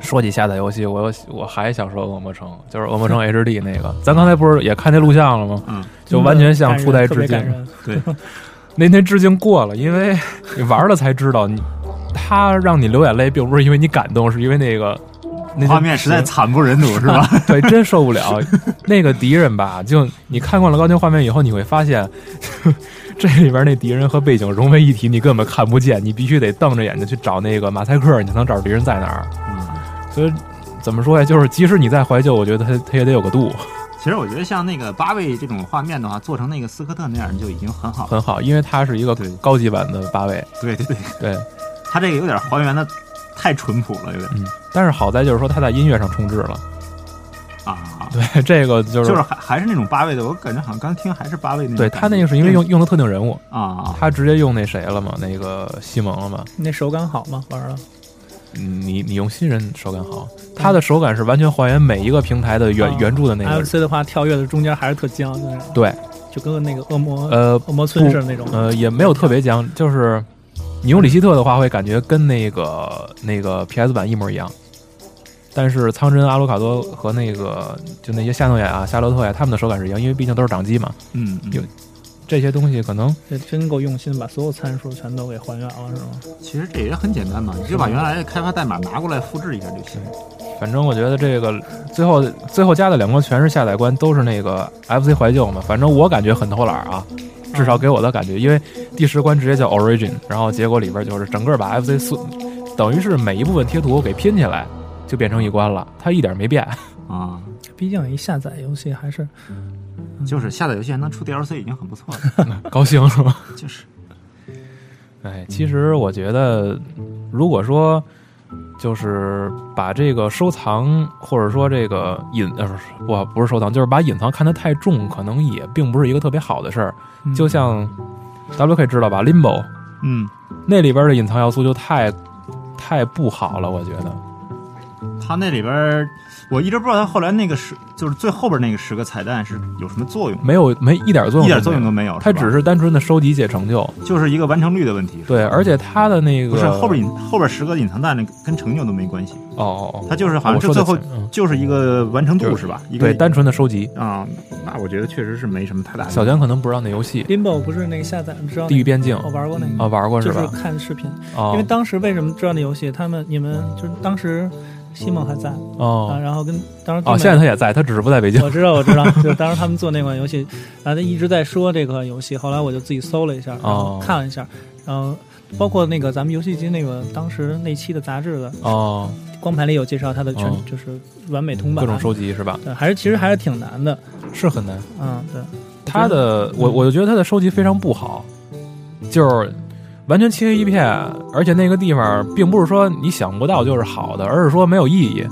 说起下载游戏，我有我还想说恶魔城，就是恶魔城 HD 那个，咱刚才不是也看那录像了吗？嗯，就完全像初代致敬。对，那天致敬过了，因为你玩了才知道，你他让你流眼泪，并不是因为你感动，是因为那个那画面实在惨不忍睹，是吧？对，真受不了。那个敌人吧，就你看惯了高清画面以后，你会发现，这里边那敌人和背景融为一体，你根本看不见，你必须得瞪着眼睛去找那个马赛克，你才能找着敌人在哪儿。嗯，所以怎么说呀？就是即使你再怀旧，我觉得它它也得有个度，其实我觉得像那个八位这种画面的话，做成那个斯科特那样就已经很好了。很好，因为它是一个对高级版的八位。对对对，对，它这个有点还原的太淳朴了，有点嗯，但是好在就是说它在音乐上重置了。啊。对，这个就是就是还还是那种八位的，我感觉好像刚听还是八位那种。对他那个是因为用用的特定人物，啊，他直接用那谁了嘛，那个西蒙了嘛。那手感好吗？玩了嗯你你用新人手感好，他的手感是完全还原每一个平台的原、啊原著的那个。FC 的话，跳跃的中间还是特僵，对，就跟那个恶魔呃恶魔村似的那种。呃，也没有特别僵，就是你用里希特的话，会感觉跟那个那个 PS 版一模一样。但是苍真、阿鲁卡多和那个就那些夏诺亚啊、夏洛特呀，他们的手感是一样，因为毕竟都是掌机嘛。嗯，嗯有这些东西可能这真够用心，把所有参数全都给还原了，是吗？其实这也很简单嘛，你就把原来的开发代码拿过来复制一下就行。反正我觉得这个最后最后加的两关全是下载关，都是那个 FC 怀旧嘛。反正我感觉很偷懒啊，至少给我的感觉，因为第十关直接叫 Origin，然后结果里边就是整个把 FC 四，等于是每一部分贴图给拼起来，就变成一关了，它一点没变。啊，毕竟一下载游戏还是就是下载游戏还能出 DLC 已经很不错了。高兴是吧？就是，哎，其实我觉得，如果说就是把这个收藏或者说这个隐呃不不是收藏，就是把隐藏看得太重，可能也并不是一个特别好的事儿。嗯就像 WK 知道吧，Limbo 嗯，那里边的隐藏要素就太太不好了，我觉得。他那里边儿我一直不知道他后来那个十就是最后边那个十个彩蛋是有什么作用，没有没一点作用，一点作用都。没有。吧它只是单纯的收集解成就，就是一个完成率的问题。对，而且它的那个不是后边隐后边十个隐藏蛋那跟成就都没关系，哦哦哦，它就是好像是最后就是一个完成度是吧？一个对单纯的收集。啊，那我觉得确实是没什么太大的。小强可能不知道那游戏《Limbo 不是那个下载，你知道地狱边境》我玩过那个啊，玩过就是是吧？看视频，哦因为当时为什么知道那游戏？他们你们就是当时西蒙还在。然后跟当时哦，现在他也在，他只是不在北京。我知道，我知道，就是当时他们做那款游戏，然后他一直在说这个游戏，后来我就自己搜了一下，然后看了一下，然后包括那个咱们游戏机那个当时那期的杂志的哦，光盘里有介绍它的全、哦。就是完美通版，各种收集是吧？对，还是其实还是挺难的，是很难。嗯，对，他的我我就觉得他的收集非常不好，就是完全漆黑一片，而且那个地方并不是说你想不到就是好的，而是说没有意义。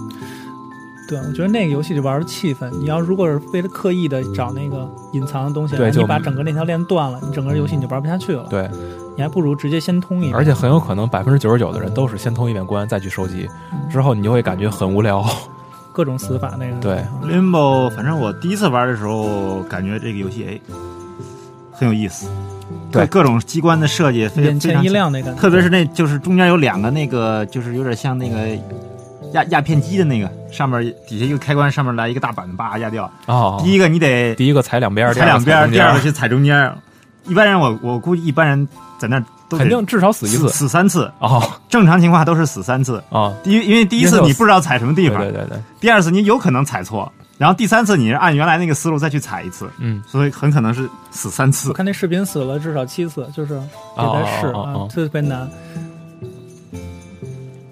对，我觉得那个游戏就玩的气氛。你要如果是为了刻意的找那个隐藏的东西，你把整个那条链断了，你整个游戏你就玩不下去了。对，你还不如直接先通一遍。而且很有可能百分之九十九的人都是先通一遍关再去收集，之后你就会感觉很无聊。各种死法那个。对，Limbo，反正我第一次玩的时候，感觉这个游戏哎很有意思，对各各种机关的设计非非常眼前一，亮那感觉。特别是那就是中间有两个那个，就是有点像那个压压片机的那个，上面底下一个开关，上面来一个大板子，叭压掉。哦，第一个你得第一个踩两边，踩两边，第二个去踩中间。一般人我我估计一般人在那都肯定至少死一次。死三次，哦正常情况都是死三次。哦，第一，因为第一次你不知道踩什么地方，对对对对，第二次你有可能踩错，然后第三次你是按原来那个思路再去踩一次，嗯，所以很可能是死三次我。看那视频死了至少七次，就是也在试啊哦哦哦哦，特别难。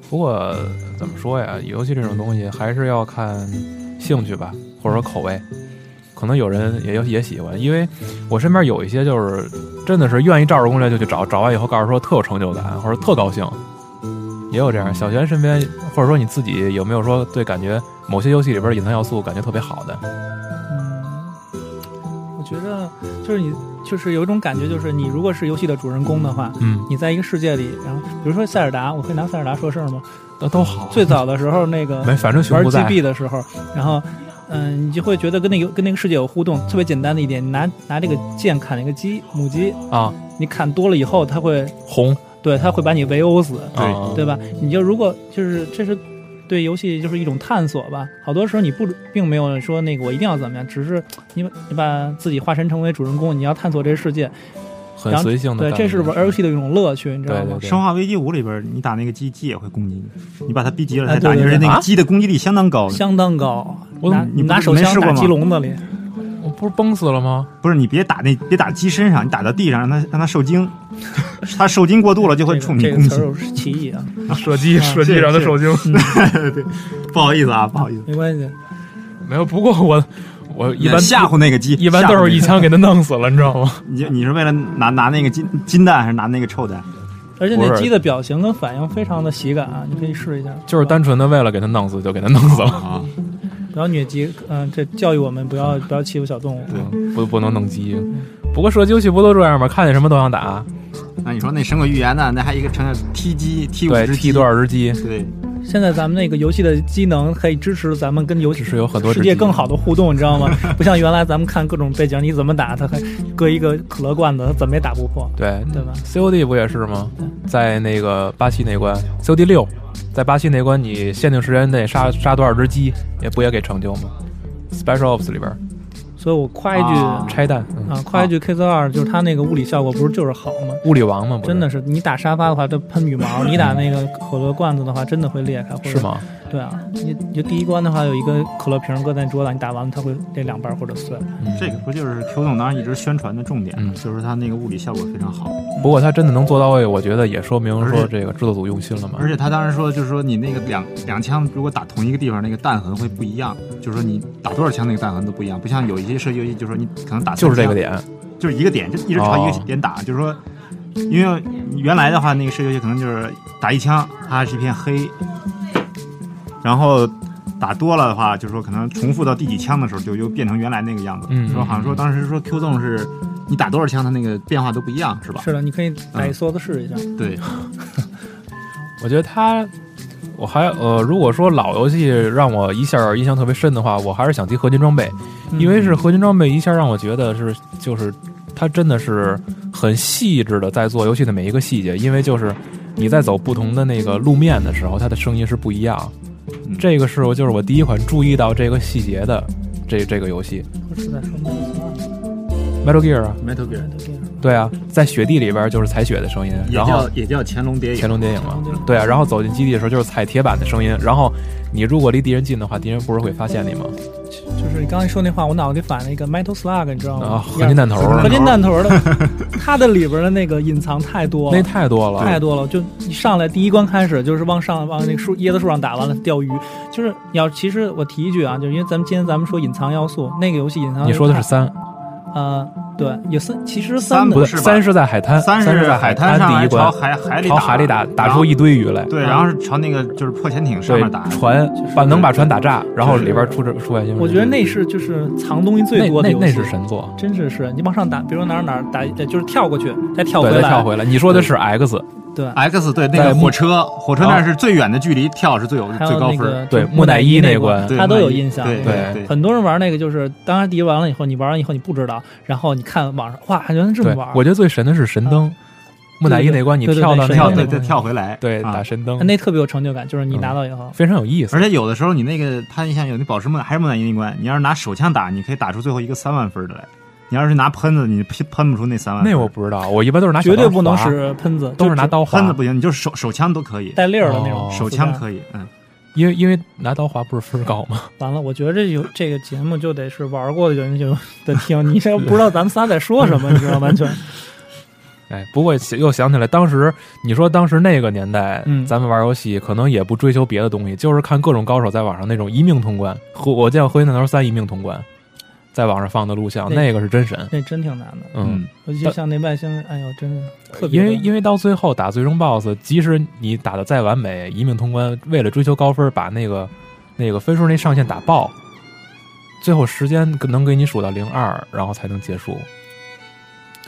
不过怎么说呀，游戏这种东西还是要看兴趣吧，或者说口味。可能有人也也喜欢，因为我身边有一些就是真的是愿意照着攻略就去找，找完以后告诉说特有成就感或者特高兴，也有这样。小璇身边或者说你自己有没有说对感觉某些游戏里边的隐藏要素感觉特别好的？嗯，我觉得就是你就是有一种感觉，就是你如果是游戏的主人公的话，嗯，你在一个世界里，然后比如说塞尔达，我可以拿塞尔达说事儿吗？那都好。最早的时候那个没，反正熊玩 GB 的时候，然后。嗯，你就会觉得跟那个跟那个世界有互动，特别简单的一点，你拿拿这个剑砍那个鸡母鸡，啊，你砍多了以后，它会红对他会把你围殴死，对对吧？你就如果就是这是对游戏就是一种探索吧。好多时候你不并没有说那个我一定要怎么样，只是你把你把自己化身成为主人公，你要探索这个世界。很随性的对。这是玩游戏的一种乐趣，你知道吗？对对对生化危机五里边，你打那个鸡，鸡也会攻击你，你把它逼急了再打，哎对对对就是那啊个鸡的攻击力相当高。相当高。我拿你不拿手枪打鸡笼子里，我不是崩死了吗？不是你别打那别打鸡身上，你打到地上让它让它受惊，它受惊过度了就会这冲你攻击这个词。儿是歧义啊，射击射击让它受惊。对不好意思啊，不好意思。没关系。没有，不过我我一般吓唬那个鸡，一般都是一枪 给它弄死了，你知道吗？你你是为了拿拿那个金金蛋还是拿那个臭蛋？而且那鸡的表情跟反应非常的喜感啊，你可以试一下。就是单纯的为了给它弄死就给它弄死了，啊，不要虐鸡，嗯、这教育我们不要不要欺负小动物。对，不不能弄鸡。不过射击游戏不都这样吗？看见什么都想打，那你说那《神鬼预言》呢？那还一个成天踢鸡，踢五对，只踢多少只鸡？对，现在咱们那个游戏的机能可以支持咱们跟游戏只是有很多世界更好的互动，你知道吗？不像原来咱们看各种背景，你怎么打，它还搁一个可乐罐子，它怎么也打不破，对对吧？，COD 不也是吗？在那个巴西那关，COD 六，在巴西那关，你限定时间内杀杀多少只鸡，也不也给成就吗？Special Ops 里边所以我夸一句啊拆弹，嗯啊，夸一句 K 四二，就是它那个物理效果不是就是好吗？物理王嘛，不真的是，你打沙发的话，它喷羽毛；你打那个可乐罐子的话，真的会裂开。或者是？吗？对啊，你你就第一关的话，有一个可乐瓶搁在桌子上，你打完了它会裂两半或者碎。嗯这个不就是 Q 总当时一直宣传的重点，嗯就是它那个物理效果非常好，不过他真的能做到位，我觉得也说明说这个制作组用心了嘛。而且他当时说，就是说你那个两两枪如果打同一个地方，那个弹痕会不一样，就是说你打多少枪那个弹痕都不一样，不像有一些射击游戏，就是说你可能打就是这个，点，就是一个点，就一直朝一哦个点打，就是说。因为原来的话，那个射击游戏可能就是打一枪，它是一片黑，然后打多了的话，就是说可能重复到第几枪的时候，就又变成原来那个样子。嗯说好像说当时说 Q 纵是，你打多少枪，它那个变化都不一样，是吧？是的，你可以打一梭子试一下。对，我觉得它，我还呃，如果说老游戏让我一下印象特别深的话，我还是想提合金装备，嗯因为是合金装备一下让我觉得是就是它真的是很细致的在做游戏的每一个细节，因为就是你在走不同的那个路面的时候，它的声音是不一样。嗯这个是我就是我第一款注意到这个细节的这这个游戏在说 Metal Gear 啊，Metal Gear 对啊，在雪地里边就是踩雪的声音，然后也叫乾隆谍影。乾隆谍影嘛对啊，然后走进基地的时候就是踩铁板的声音，然后你如果离敌人近的话，敌人不是会发现你吗？就是你刚才说那话，我脑子里反了一个 Metal Slug，你知道吗？啊，合金弹头合合，金弹头的，它的里边的那个隐藏太多了。那。太多了，太多了，就你上来第一关开始就是往上往那个树椰子树上打完了钓鱼，就是你要其实我提一句啊，就是因为咱们今天咱们说隐藏要素，那个游戏隐藏你说的是三。呃对，有三，其实三不，是三是在海滩，三是在海滩第一上来朝关，海海里朝海里打，打出一堆鱼来。对，然后是朝那个就是破潜艇上面打，船把能把船打炸，然后里边出这出外星人。我觉得那是就是藏东西最多的游戏那那是神作，真是是你往上打，比如哪儿哪儿打，就是跳过去，再跳回，来，再跳回来。你说的是 X，对，X 对那个火车，火车那是最远的距离跳是最有最高分对木乃伊那那关。他都有印象。对对对很多人玩那个就是，当然第一完了以后，你玩完以后你不知道，然后你看网上，哇，原来这么玩。，我觉得最神的是神灯，木乃伊那关，你跳到跳对神灯那个对跳回来，对啊。打神灯，那特别有成就感，就是你拿到以后，非常有意思。而。且有的时候你那个他你像有那宝石木乃还是木乃伊那关，你要是拿手枪打，你可以打出最后一个三万分的来。你要是拿喷子，你喷喷不出那三万。那我不知道，我一般都是拿绝对不能划，使喷子，都是拿刀划喷子不行，你就是手手枪都可以，带粒儿的那种哦手枪可以，嗯。因为因为拿刀划不是分儿高吗？完了，我觉得这有这个节目就得是玩过的人就 得听，你这 不知道咱们仨在说什么，你知道完全。哎，不过又想起来，当时你说当时那个年代，嗯咱们玩游戏可能也不追求别的东西，就是看各种高手在网上那种一命通关。和我见过《合金弹头三》一命通关，在网上放的录像，那那个是真神。那真挺难的，嗯，尤其像那外星人，哎呦，真是特别。因为因为到最后打最终 BOSS，即使你打的再完美，一命通关，为了追求高分，把那个那个分数那上限打爆，最后时间能给你数到零二，然后才能结束。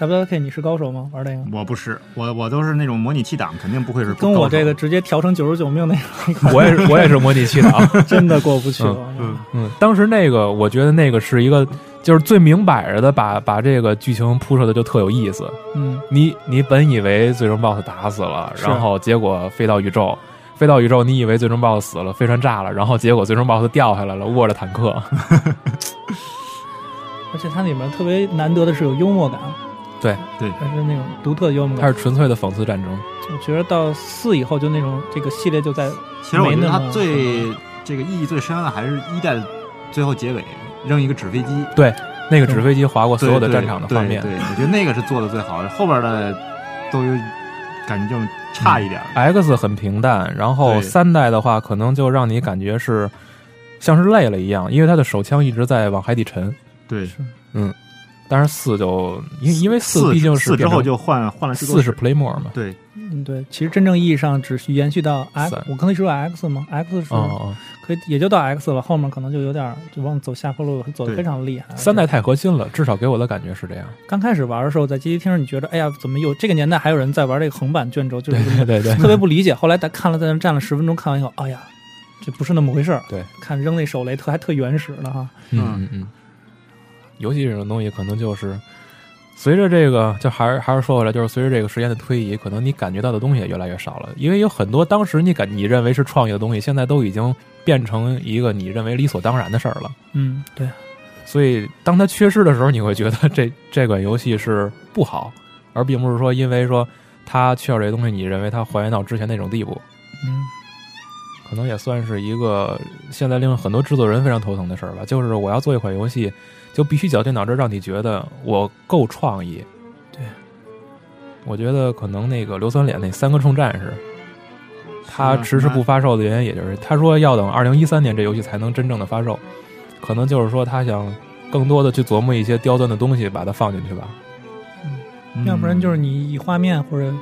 W K 你是高手吗？玩这个？我不是，我我都是那种模拟器党，肯定不会是跟我这个直接调成九十九命那个，我也是我也是模拟器党。真的过不去。嗯嗯，当时那个我觉得那个是一个就是最明摆着的把把这个剧情铺设的就特有意思。嗯，你你本以为最终 BOSS 打死了，然后结果飞到宇宙。飞到宇宙，你以为最终 BOSS 死了，飞船炸了，然后结果最终 BOSS 掉下来了，握着坦克。而且它里面特别难得的是有幽默感，对对，它是那种独特的幽默感。它是纯粹的讽刺战争。我觉得到四以后就那种这个系列就在其实我觉得它没那么最这个意义最深的还是一代的最后结尾扔一个纸飞机，对，那个纸飞机划过所有的战场的画面对。对，我觉得那个是做的最好的，后边的都有感觉就差一点。X 很平淡，然后三代的话，可能就让你感觉是像是累了一样，因为他的手枪一直在往海底沉。对，但是四就因因为四四毕竟是四之后就换换了四是 Playmore 嘛。对，嗯对，其实真正意义上只是延续到 X，我刚才说 X 嘛？X 是可以也就到 X 了，后面可能就有点就往走下坡路，走的非常厉害。三代太核心了，至少给我的感觉是这样。刚开始玩的时候，在街机厅，你觉得哎呀，怎么有这个年代还有人在玩这个横版卷轴，就是对对对特别不理解。后来他看了在那站了十分钟，看完以后，哎呀，这不是那么回事儿。对，看扔那手雷特还特原始呢哈。嗯嗯嗯，游戏这种东西可能就是随着这个，就还是还是说回来，就是随着这个时间的推移，可能你感觉到的东西也越来越少了。因为有很多当时你感你认为是创意的东西，现在都已经变成一个你认为理所当然的事儿了。嗯，对，所以当它缺失的时候，你会觉得 这这款游戏是不好，而并不是说因为说它缺少这些东西，你认为它还原到之前那种地步。嗯，可能也算是一个现在令很多制作人非常头疼的事儿吧。就是我要做一款游戏，就必须绞尽脑汁让你觉得我够创意。对，我觉得可能那个硫酸脸那三个冲战士，他迟迟不发售的原因，也就是他说要等二零一三年这游戏才能真正的发售，可能就是说他想更多的去琢磨一些刁钻的东西，把它放进去吧。嗯要不然就是你以画面或者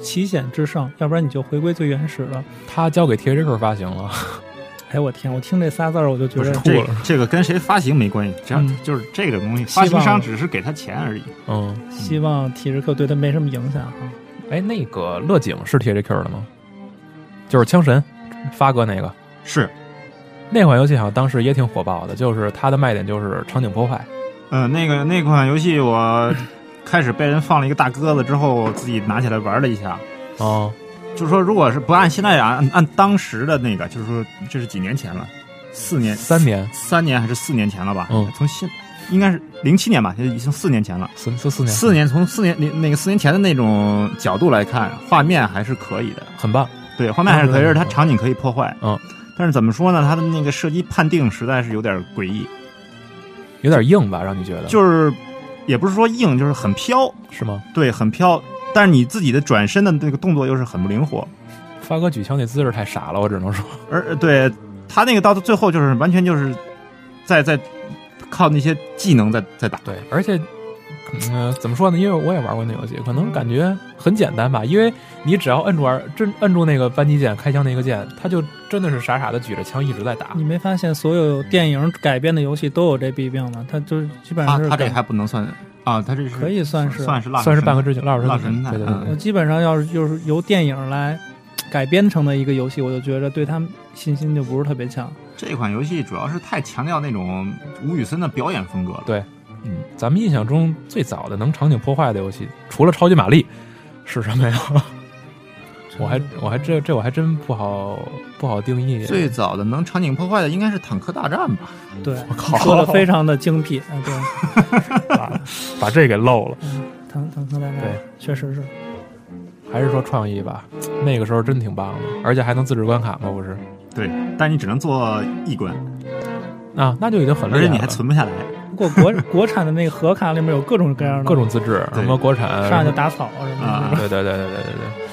奇险制胜，要不然你就回归最原始了。他交给 THQ 发行了，哎，我天，我听这仨字儿我就觉得不是这个这个跟谁发行没关系，只要嗯就是这个东西，发行商只是给他钱而已。嗯，希望体质课对他没什么影响哈。哎，那个乐景是 THQ 的吗？就是枪神发哥那个。是，那款游戏好像当时也挺火爆的，就是它的卖点就是场景破坏。嗯，那个那款游戏我开始被人放了一个大鸽子之后，我自己拿起来玩了一下。哦，就是说，如果是不按现在按按当时的那个，就是说这是几年前了，四年、三年，三年还是四年前了吧？嗯从现应该是零七年吧，就已经四年前了。四四四年，四年从四年那那个四年前的那种角度来看，画面还是可以的。很棒。对，画面还是可以，嗯它场景可以破坏。嗯，但是怎么说呢？它的那个射击判定实在是有点诡异，有点硬吧？让你觉得就是也不是说硬，就是很飘。是吗？对，很飘。但是你自己的转身的那个动作又是很不灵活，发哥举枪那姿势太傻了，我只能说。而对他那个到最后就是完全就是在在靠那些技能在在打。对，而且嗯、怎么说呢？因为我也玩过那游戏，可能感觉很简单吧。因为你只要摁住玩真摁住那个扳机键，开枪那个键，他就真的是傻傻的举着枪一直在打。你没发现所有电影改编的游戏都有这弊病吗？他就是基本上是他这还不能算啊，他这是可以算是算是算是半个之前，老蜡神神探嗯对对对我基本上要是就是由电影来改编成的一个游戏，我就觉得对他们信心就不是特别强。这款游戏主要是太强调那种吴宇森的表演风格了。对嗯，咱们印象中最早的能场景破坏的游戏，除了超级玛丽，是什么呀？我还我还这这我还真不好不好定义。最早的能场景破坏的应该是坦克大战吧？对，靠说的非常的精辟啊，对，把把这给漏了，嗯，坦坦克大战对，确实是。还是说创意吧？那个时候真挺棒的，而且还能自制关卡吗？不是对，但你只能做一关，啊，那就已经很厉害了。而且你还存不下来。不过国国产的那个盒卡里面有各种各样的，各种自制，什么国产，上来就打草什么啊的。对对对对对对对。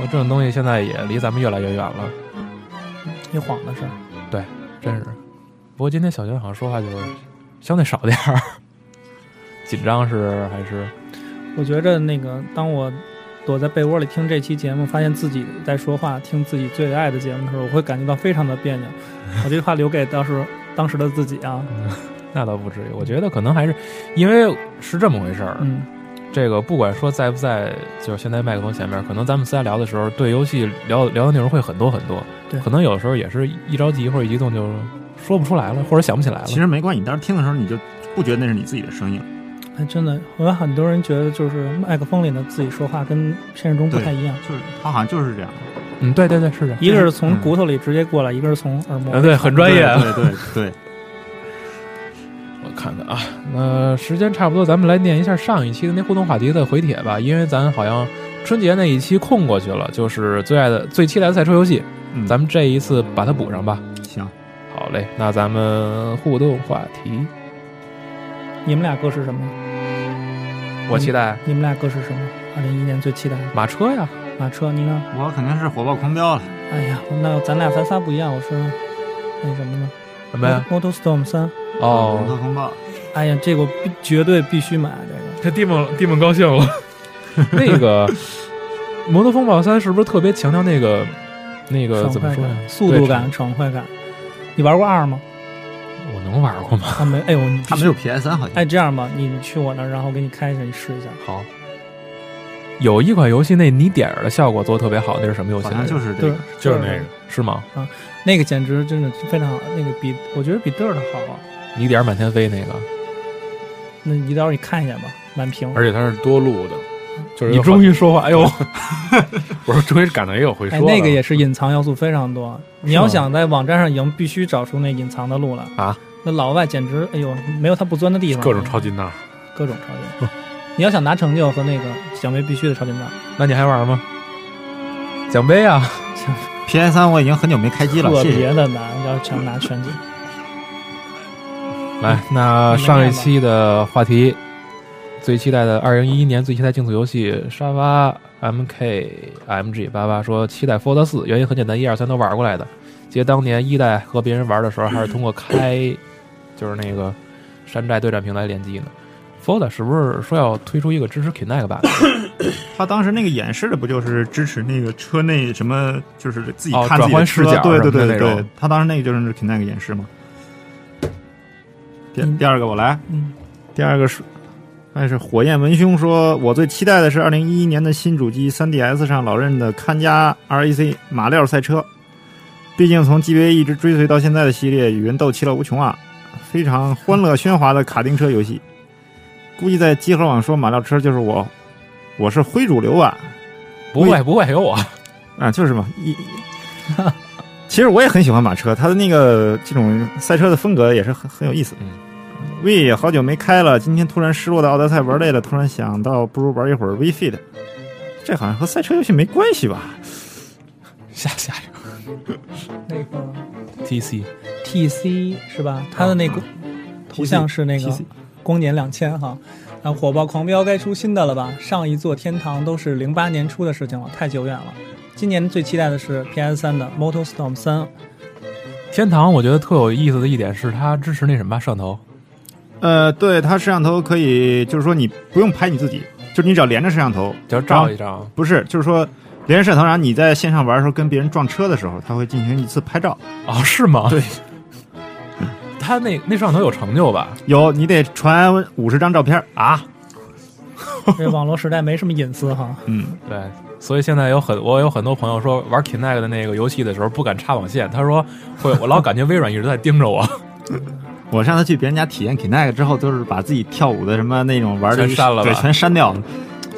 我这种东西现在也离咱们越来越远了，一晃的事儿。对真是。不过今天小军好像说话就是相对少点儿，紧张是还是我觉着那个，当我躲在被窝里听这期节目，发现自己在说话，听自己最爱的节目的时候，我会感觉到非常的别扭。我这句话留给当时当时的自己啊，那倒不至于。我觉得可能还是因为是这么回事儿。嗯，这个不管说在不在，就是现在麦克风前面，可能咱们私下聊的时候，对游戏聊聊的内容会很多很多。对可能有的时候也是一着急或者一激动就说不出来了，或者想不起来了。其实没关系，你当时听的时候你就不觉得那是你自己的声音。哎，真的，我有很多人觉得就是麦克风里的自己说话跟现实中不太一样，就是他好像就是这样。嗯，对对对，是的。一个是从嗯骨头里直接过来，一个是从耳膜。啊，对，很专业。对对对看看啊，那时间差不多，咱们来念一下上一期的那互动话题的回帖吧，因为咱好像春节那一期空过去了，就是最爱的、最期待的赛车游戏，嗯咱们这一次把它补上吧。行，好嘞，那咱们互动话题，你们俩各是什么？我期待你们俩各是什么？二零一一年最期待的马车呀，马车，你呢？我肯定是火爆狂飙了。哎呀，那咱俩咱仨不一样，我是那什么呢什么呀？？Motor Storm 三。摩哦，托风暴，哎呀，这个我必绝对必须买这个。这地梦地梦高兴了。那个《摩托风暴三》是不是特别强调那个那个怎么说呀、？速度感、爽快感。你玩过二吗？我能玩过吗？他没，哎呦，他没有 PS 三好像。哎，这样吧，你去我那儿，然后给你开一下，你试一下。好，有一款游戏那泥点儿的效果做的特别好，那是什么游戏好？像就是这个，，就是那个，是吗？啊那个简直真的非常好，那个比我觉得比 Dirt 好啊。你点儿满天飞那个，那你到时候你看一眼吧，满屏。而且它是多路的，就是你终于说话，哎呦，我说终于感到也有会说哎，那个也是隐藏要素非常多。你要想在网站上赢，必须找出那隐藏的路来啊！那老外简直，哎呦，没有他不钻的地方。各种超金纳，各种超级。你要想拿成就和那个奖杯，必须得超级大。那你还玩吗？奖杯啊，PS 三我已经很久没开机了，特。别的难，要想拿全景。来，那上一期的话题，最期待的二零一一年最期待竞速游戏，沙发 MKMG 八八说期待 Fold 四，原因很简单，一二三都玩过来的。记得当年一代和别人玩的时候，还是通过开，就是那个山寨对战平台联机呢。Fold 是不是说要推出一个支持 Kinect 版的？他当时那个演示的不就是支持那个车内什么，就是自己哦看自己视角对对对对，他当时那个就是 Kinect 演示嘛。第嗯。第二个我来，嗯，第二个是，那是火焰文胸说，我最期待的是二零一一年的新主机 3DS 上老任的看家 RAC 马料赛车，毕竟从 GBA 一直追随到现在的系列与人斗其乐无穷啊，非常欢乐喧哗的卡丁车游戏。估计在集合网说马料车就是我，我是灰主流啊，不会不会有我，啊，就是嘛，一。其实我也很喜欢马车，它的那个这种赛车的风格也是很很有意思。嗯，V 也好久没开了，今天突然失落的奥德赛玩累了，突然想到不如玩一会儿 V Fit。这好像和赛车游戏没关系吧？下下一个那个 TC TC 是吧？他的那个头像是那个 TC 光年两千哈。啊火爆狂飙该出新的了吧？上一座天堂都是零八年初的事情了，太久远了。今年最期待的是 PS 三的 MotorStorm 三，天堂，我觉得特有意思的一点是它支持那什么吧摄像头，呃，对，它摄像头可以，就是说你不用拍你自己，就是你只要连着摄像头，只要照一张。不是，就是说连着摄像头，然后你在线上玩的时候跟别人撞车的时候，它会进行一次拍照。哦，是吗？对，他那那摄像头有成就吧？有，你得传五十张照片啊。这网络时代没什么隐私哈。嗯，对，所以现在有很我有很多朋友说玩 Kinect 的那个游戏的时候不敢插网线，他说会我老感觉微软一直在盯着我。我上次去别人家体验 Kinect 之后，都是把自己跳舞的什么那种玩的全删了对，全删掉了，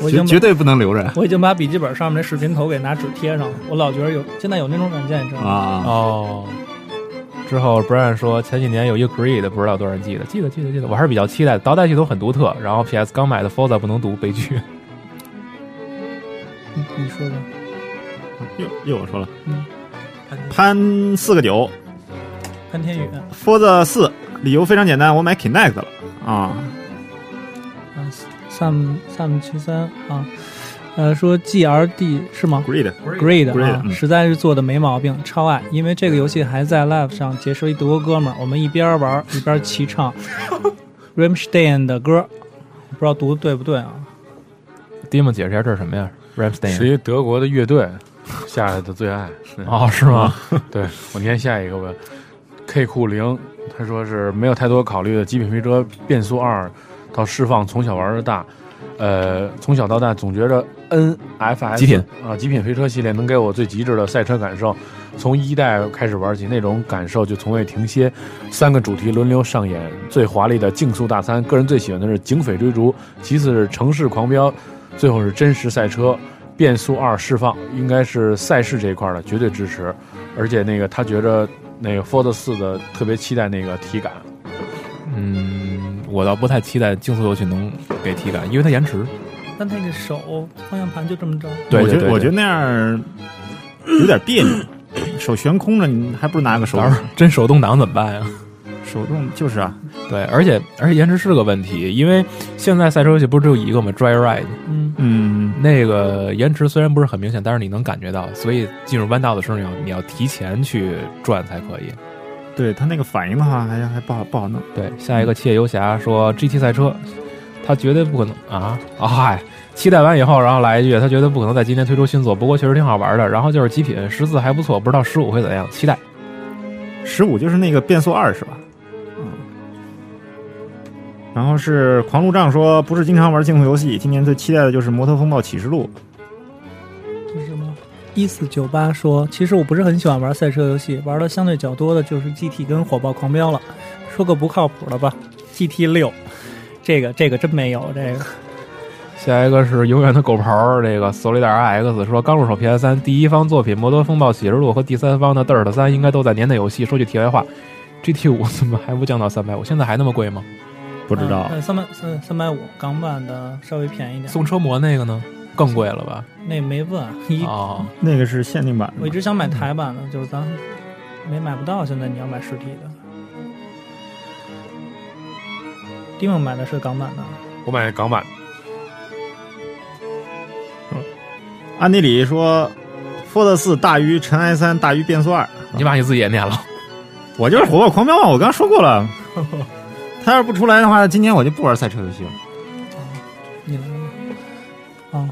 我已经绝绝对不能留着我已经把笔记本上面那视频头给拿纸贴上了。我老觉得有现在有那种软件，你知道吗？啊。哦。之后，Brian 说前几年有一个 Grid，不知道多少人记得，记得记得记得，我还是比较期待的。倒带系统很独特，然后 PS 刚买的 Forza 不能读，悲剧。你你说吧，又又我说了，嗯，潘四个九潘天宇，，Forza 四，理由非常简单，我买 Kinect 了啊。啊，Sam Sam 七三啊，呃，说 GRD 是吗 Grid，？Great Great，啊，嗯实在是做的没毛病，超爱。因为这个游戏还在 Live 上结识了一德国哥们儿，我们一边玩一边齐唱 Rammstein 的歌，不知道读的对不对啊？Dim 解释一下这是什么呀？Ramstein 一德国的乐队下来的最爱。嗯哦，是吗？对我念下一个吧，K 酷零，他说是没有太多考虑的极品飞车变速二到释放，从小玩到大，呃，从小到大总觉着 NFS 极品啊，极品飞车系列能给我最极致的赛车感受。从一代开始玩起，那种感受就从未停歇。三个主题轮流上演，最华丽的竞速大餐，个人最喜欢的是警匪追逐，其次是城市狂飙，最后是真实赛车。变速二释放应该是赛事这一块的，绝对支持。而且那个他觉着那个 Ford 四的特别期待那个体感，嗯，我倒不太期待竞速游戏能给体感，因为它延迟。但那个手方向盘就这么着，对我觉得我觉得那样有点别扭，手悬空着，你还不如拿个手真手动挡怎么办呀？手动就是啊，对，而且而且延迟是个问题，因为现在赛车游戏不是只有一个吗？Dry Ride 嗯，嗯，那个延迟虽然不是很明显，但是你能感觉到，所以进入弯道的时候你要你要提前去转才可以。对他那个反应的话，还还不好不好弄。对，下一个七夜游侠说 GT 赛车，他绝对不可能啊啊嗨！期待完以后，然后来一句，他绝对不可能在今年推出新作，不过确实挺好玩的。然后就是极品十四还不错，不知道十五会怎样，期待。十五就是那个变速二是吧？嗯。然后是狂路障说，不是经常玩竞速游戏，今年最期待的就是《摩托风暴启示录这是什么？一四九八说，其实我不是很喜欢玩赛车游戏，玩的相对较多的就是 GT 跟火爆狂飙了。说个不靠谱的吧，GT 六，这个这个真没有这个。下一个是永远的狗刨，这个 Solidar X 说刚入手 PS 三，第一方作品《摩托风暴启示录》和第三方的 Dirt 三应该都在年内有戏。说句题外话，GT 五怎么还不降到三百五？现在还那么贵吗？》，不知道。三百三三百五，港版的稍微便宜点。送车模那个呢？更贵了吧？那没问，一、哦，那个是限定版的我一直想买台版的，就是咱没买不到。现在你要买实体的。丁文买的是港版的，我买港版，嗯安迪里说，《Ford 四大于尘埃三大于变速二，你把你自己也念了。我就是火爆狂飙嘛，我刚说过了。他要是不出来的话，今年我就不玩赛车游戏了。你来了。啊，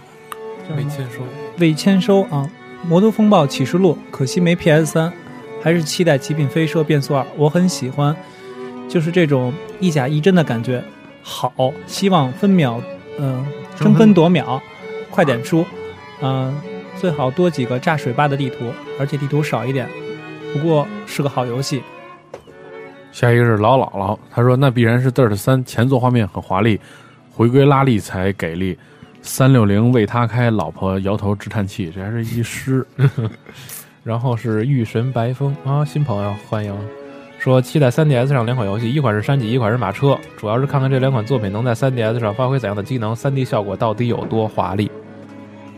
叫什么未签收。未签收啊，《摩托风暴启示录》可惜没 PS 三，还是期待《极品飞车变速二》，我很喜欢，就是这种一假一真的感觉，好，希望分秒，嗯、争分夺秒，快点出，嗯、最好多几个炸水坝的地图，而且地图少一点，不过是个好游戏。下一个是老姥姥，他说那必然是 Dirt 三前作画面很华丽，回归拉力才给力。三六零为他开，老婆摇头直叹气，这还是一诗。然后是御神白风啊，新朋友欢迎。说期待 3DS 上两款游戏，一款是山脊，一款是马车，主要是看看这两款作品能在 3DS 上发挥怎样的机能，3D 效果到底有多华丽。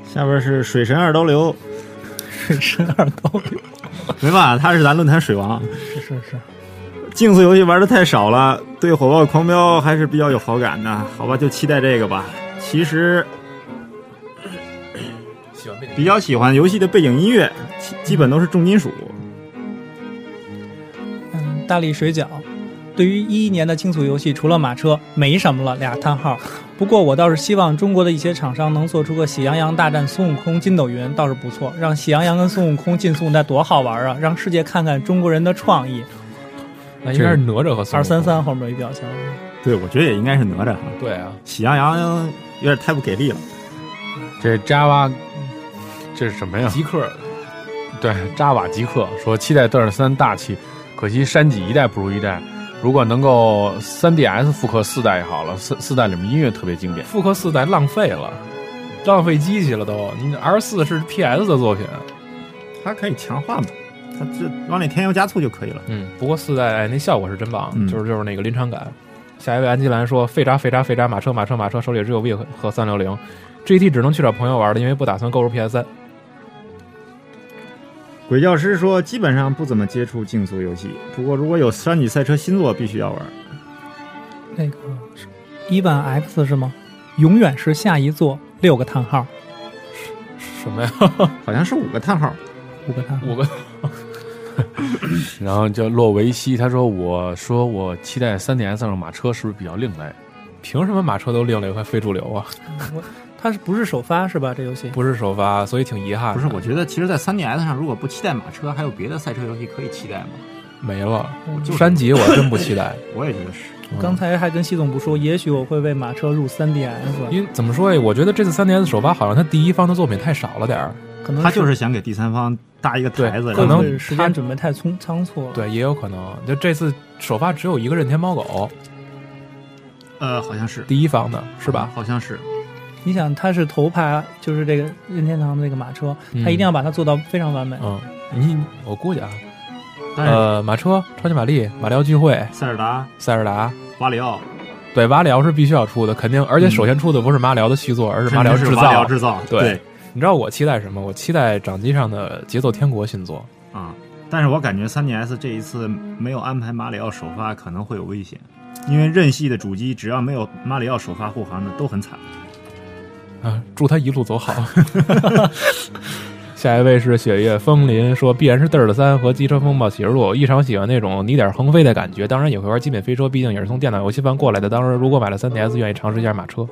下边是水神二刀流，水神二刀流，没办法，他是咱论坛水王。是是是，竞速游戏玩的太少了，对火爆狂飙还是比较有好感的。好吧，就期待这个吧。其实喜欢比较喜欢游戏的背景音乐，基基本都是重金属。嗯，大力水饺对于一一年的竞速游戏，除了马车没什么了，俩叹号。不过我倒是希望中国的一些厂商能做出个喜羊羊大战孙悟空、筋斗云，倒是不错，让喜羊羊跟孙悟空竞速那多好玩啊！让世界看看中国人的创意。那应该是哪吒和二三三后面有一表情，对，我觉得也应该是哪吒哈。对啊，喜羊羊有点太不给力了。这 Java 这是什么呀？极客对，扎瓦极客说期待德尔三大气，可惜山脊一代不如一代。如果能够 3DS 复刻四代也好了，四四代里面音乐特别经典。复刻四代浪费了，浪费机器了都。你 R 四是 PS 的作品，它可以强化嘛？它这往里添油加醋就可以了。嗯，不过四代那效果是真棒，嗯就是就是那个临场感。下一位安吉兰说：“废渣废渣废渣，马车马车马车，手里只有 V 和和三六零，GT 只能去找朋友玩了，因为不打算购入 PS 三。鬼教师说，基本上不怎么接触竞速游戏，不过如果有山脊赛车新作，必须要玩。那个是一万 X 是吗？永远是下一座，六个叹号，什么呀？好像是五个叹号。五个叹号。五个然后叫洛维西，他说：“我说我期待 3DS 上的马车是不是比较另类？凭什么马车都另类，快非主流啊？我它是不是首发是吧？这游戏不是首发，所以挺遗憾。不是，我觉得其实，在 3DS 上，如果不期待马车，还有别的赛车游戏可以期待吗？没了。就是山脊我真不期待，我也觉得是。刚才还跟系总不说，也许我会为马车入 3DS，因为怎么说呀？我觉得这次 3DS 首发好像它第一方的作品太少了点儿。可能他就是想给第三方搭一个台子，可能能时间准备太匆仓促了。对，也有可能。就这次首发只有一个任天猫狗，呃，好像是第一方的是吧？好像是。你想，它是头牌，就是这个任天堂的这个马车，嗯它一定要把它做到非常完美。嗯，你我估计啊，但是呃，马车、超级玛丽、马里奥聚会、塞尔达、塞尔达，瓦里奥，对，马里奥是必须要出的，肯定。而且首先出的不是马里奥的续作，而是马里奥制肯定是瓦里奥造。制造。对对你知道我期待什么？我期待掌机上的《节奏天国》新作。啊，但是我感觉 3DS 这一次没有安排马里奥首发，可能会有危险，因为任系的主机只要没有马里奥首发护航的都很惨。啊，祝他一路走好。下一位是雪月风林，说必然是嘚儿的三和机车风暴启示录，异常喜欢那种泥点儿横飞的感觉，当然也会玩极品飞车，毕竟也是从电脑游戏方过来的。当然，如果买了 3DS，愿意尝试一下马车。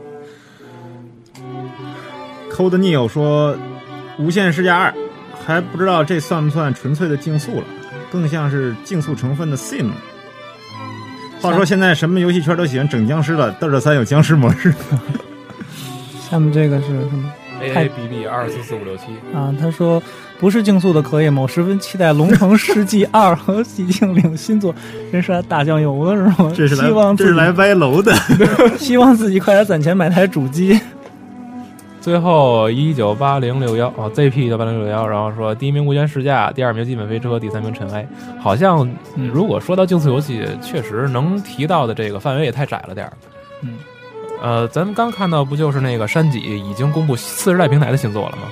Code Neo 说，《无限世界二》还不知道这算不算纯粹的竞速了，更像是竞速成分的 Sim。话说现在什么游戏圈都喜欢整僵尸了，《嘚儿三》有僵尸模式。下面这个是什么 A 太 A B B 二四四五六七，啊？他说不是竞速的可以吗？我十分期待《龙腾世纪二》和《寂静岭》新作，真是来打酱油的是吗？这是希望这是来歪楼的。希望自己快点攒钱买台主机。最后一九八零六幺啊，ZP 一九八零六幺，然后说第一名无权试驾，第二名基本飞车，第三名尘埃。好像嗯如果说到竞速游戏，确实能提到的这个范围也太窄了点儿。嗯，呃，咱们刚看到不就是那个山脊已经公布次世代平台的新作了吗？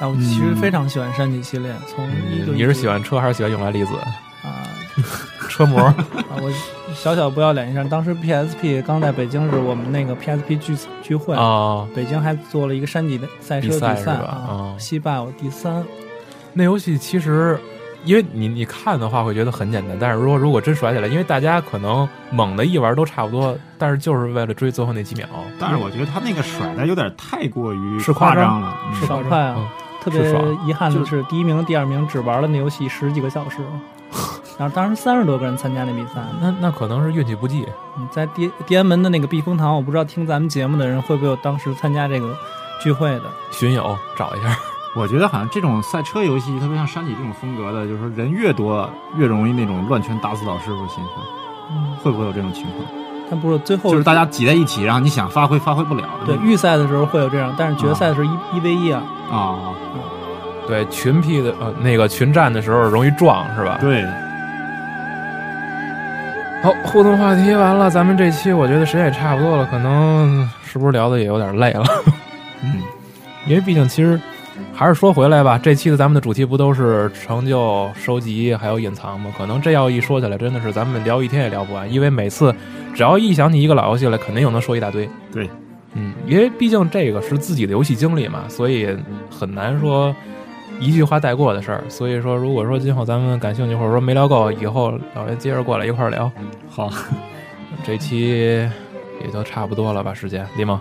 啊，我其实非常喜欢山脊系列，从一九你是喜欢车还是喜欢永来粒子啊 车模？啊！我小小不要脸一下，当时 PSP 刚在北京是我们那个 PSP 聚聚会啊，北京还做了一个山脊的赛车比赛啊啊，西霸我第三。那游戏其实，因为你你看的话会觉得很简单，但是如果如果真甩起来，因为大家可能猛的一玩都差不多，但是就是为了追最后那几秒。但是我觉得他那个甩的有点太过于是夸张了。嗯是爽快啊！嗯特别遗憾的是，第一名、第二名只玩了那游戏十几个小时，然后当时三十多个人参加那比赛。那那可能是运气不济。嗯在地地安门的那个避风塘，我不知道听咱们节目的人会不会有当时参加这个聚会的。巡友找一下，我觉得好像这种赛车游戏，特别像山脊这种风格的，就是说人越多越容易那种乱拳打死老师傅的心态，嗯，会不会有这种情况？但不是最后就是大家挤在一起，然后你想发挥发挥不了。对预赛的时候会有这样，但是决赛的时候一一 v 一啊。啊，对群 P 的呃那个群战的时候容易撞是吧？对，好，互动话题完了，咱们这期我觉得时间也差不多了，可能是不是聊的也有点累了？嗯，因为毕竟其实还是说回来吧，这期的咱们的主题不都是成就、收集还有隐藏吗？可能这要一说起来，真的是咱们聊一天也聊不完，因为每次只要一想起一个老游戏来，肯定又能说一大堆。对，嗯，因为毕竟这个是自己的游戏经历嘛，所以很难说一句话带过的事儿。所以说，如果说今后咱们感兴趣，或者说没聊够，以后老爷接着过来一块儿聊。好，这期也就差不多了吧？时间，李猛，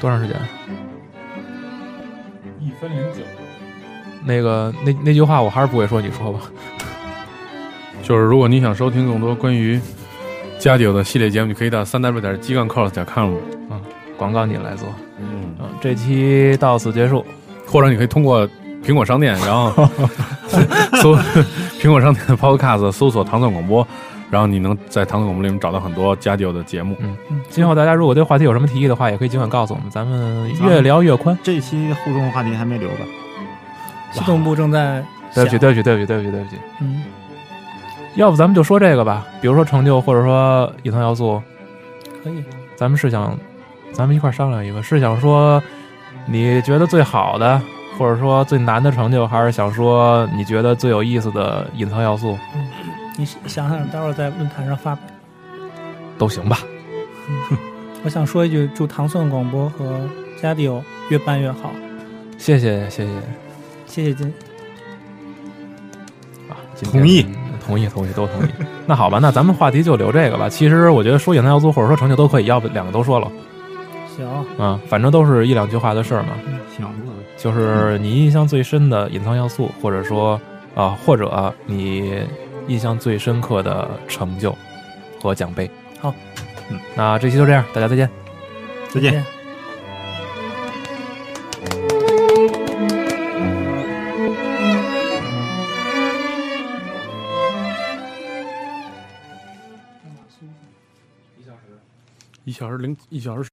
多长时间？一分零九。那个那那句话我还是不会说，你说吧。就是如果你想收听更多关于家底的系列节目，你可以到三 w 点鸡杠 cos 点 com 啊，广告你来做。嗯，嗯，这期到此结束。或者你可以通过苹果商店，然后搜 苹果商店的 Podcast 搜索糖蒜广播，然后你能在糖蒜广播里面找到很多家底的节目。嗯，今后大家如果对话题有什么提议的话，也可以尽管告诉我们，咱们越聊越宽。这期互动话题还没留吧？系统部正在对不起，对不起，对不起，对不起，对不起。嗯，要不咱们就说这个吧，比如说成就，或者说隐藏要素，可以。咱们是想，咱们一块商量一个，是想说你觉得最好的，或者说最难的成就，还是想说你觉得最有意思的隐藏要素，你想想，待会儿在论坛上发表。都行吧？我想说一句，祝唐宋广播和加迪欧越办越好。谢谢，谢谢谢谢金，啊！今天同意，同意，同意，都同意。那好吧，那咱们话题就留这个吧。其实我觉得说隐藏要素或者说成就都可以，要不两个都说了行，啊，反正都是一两句话的事儿嘛。行，就是你印象最深的隐藏要素，或者说啊，或者你印象最深刻的成就和奖杯。好，嗯，那这期就这样，大家再见。再见。一小时零一小时。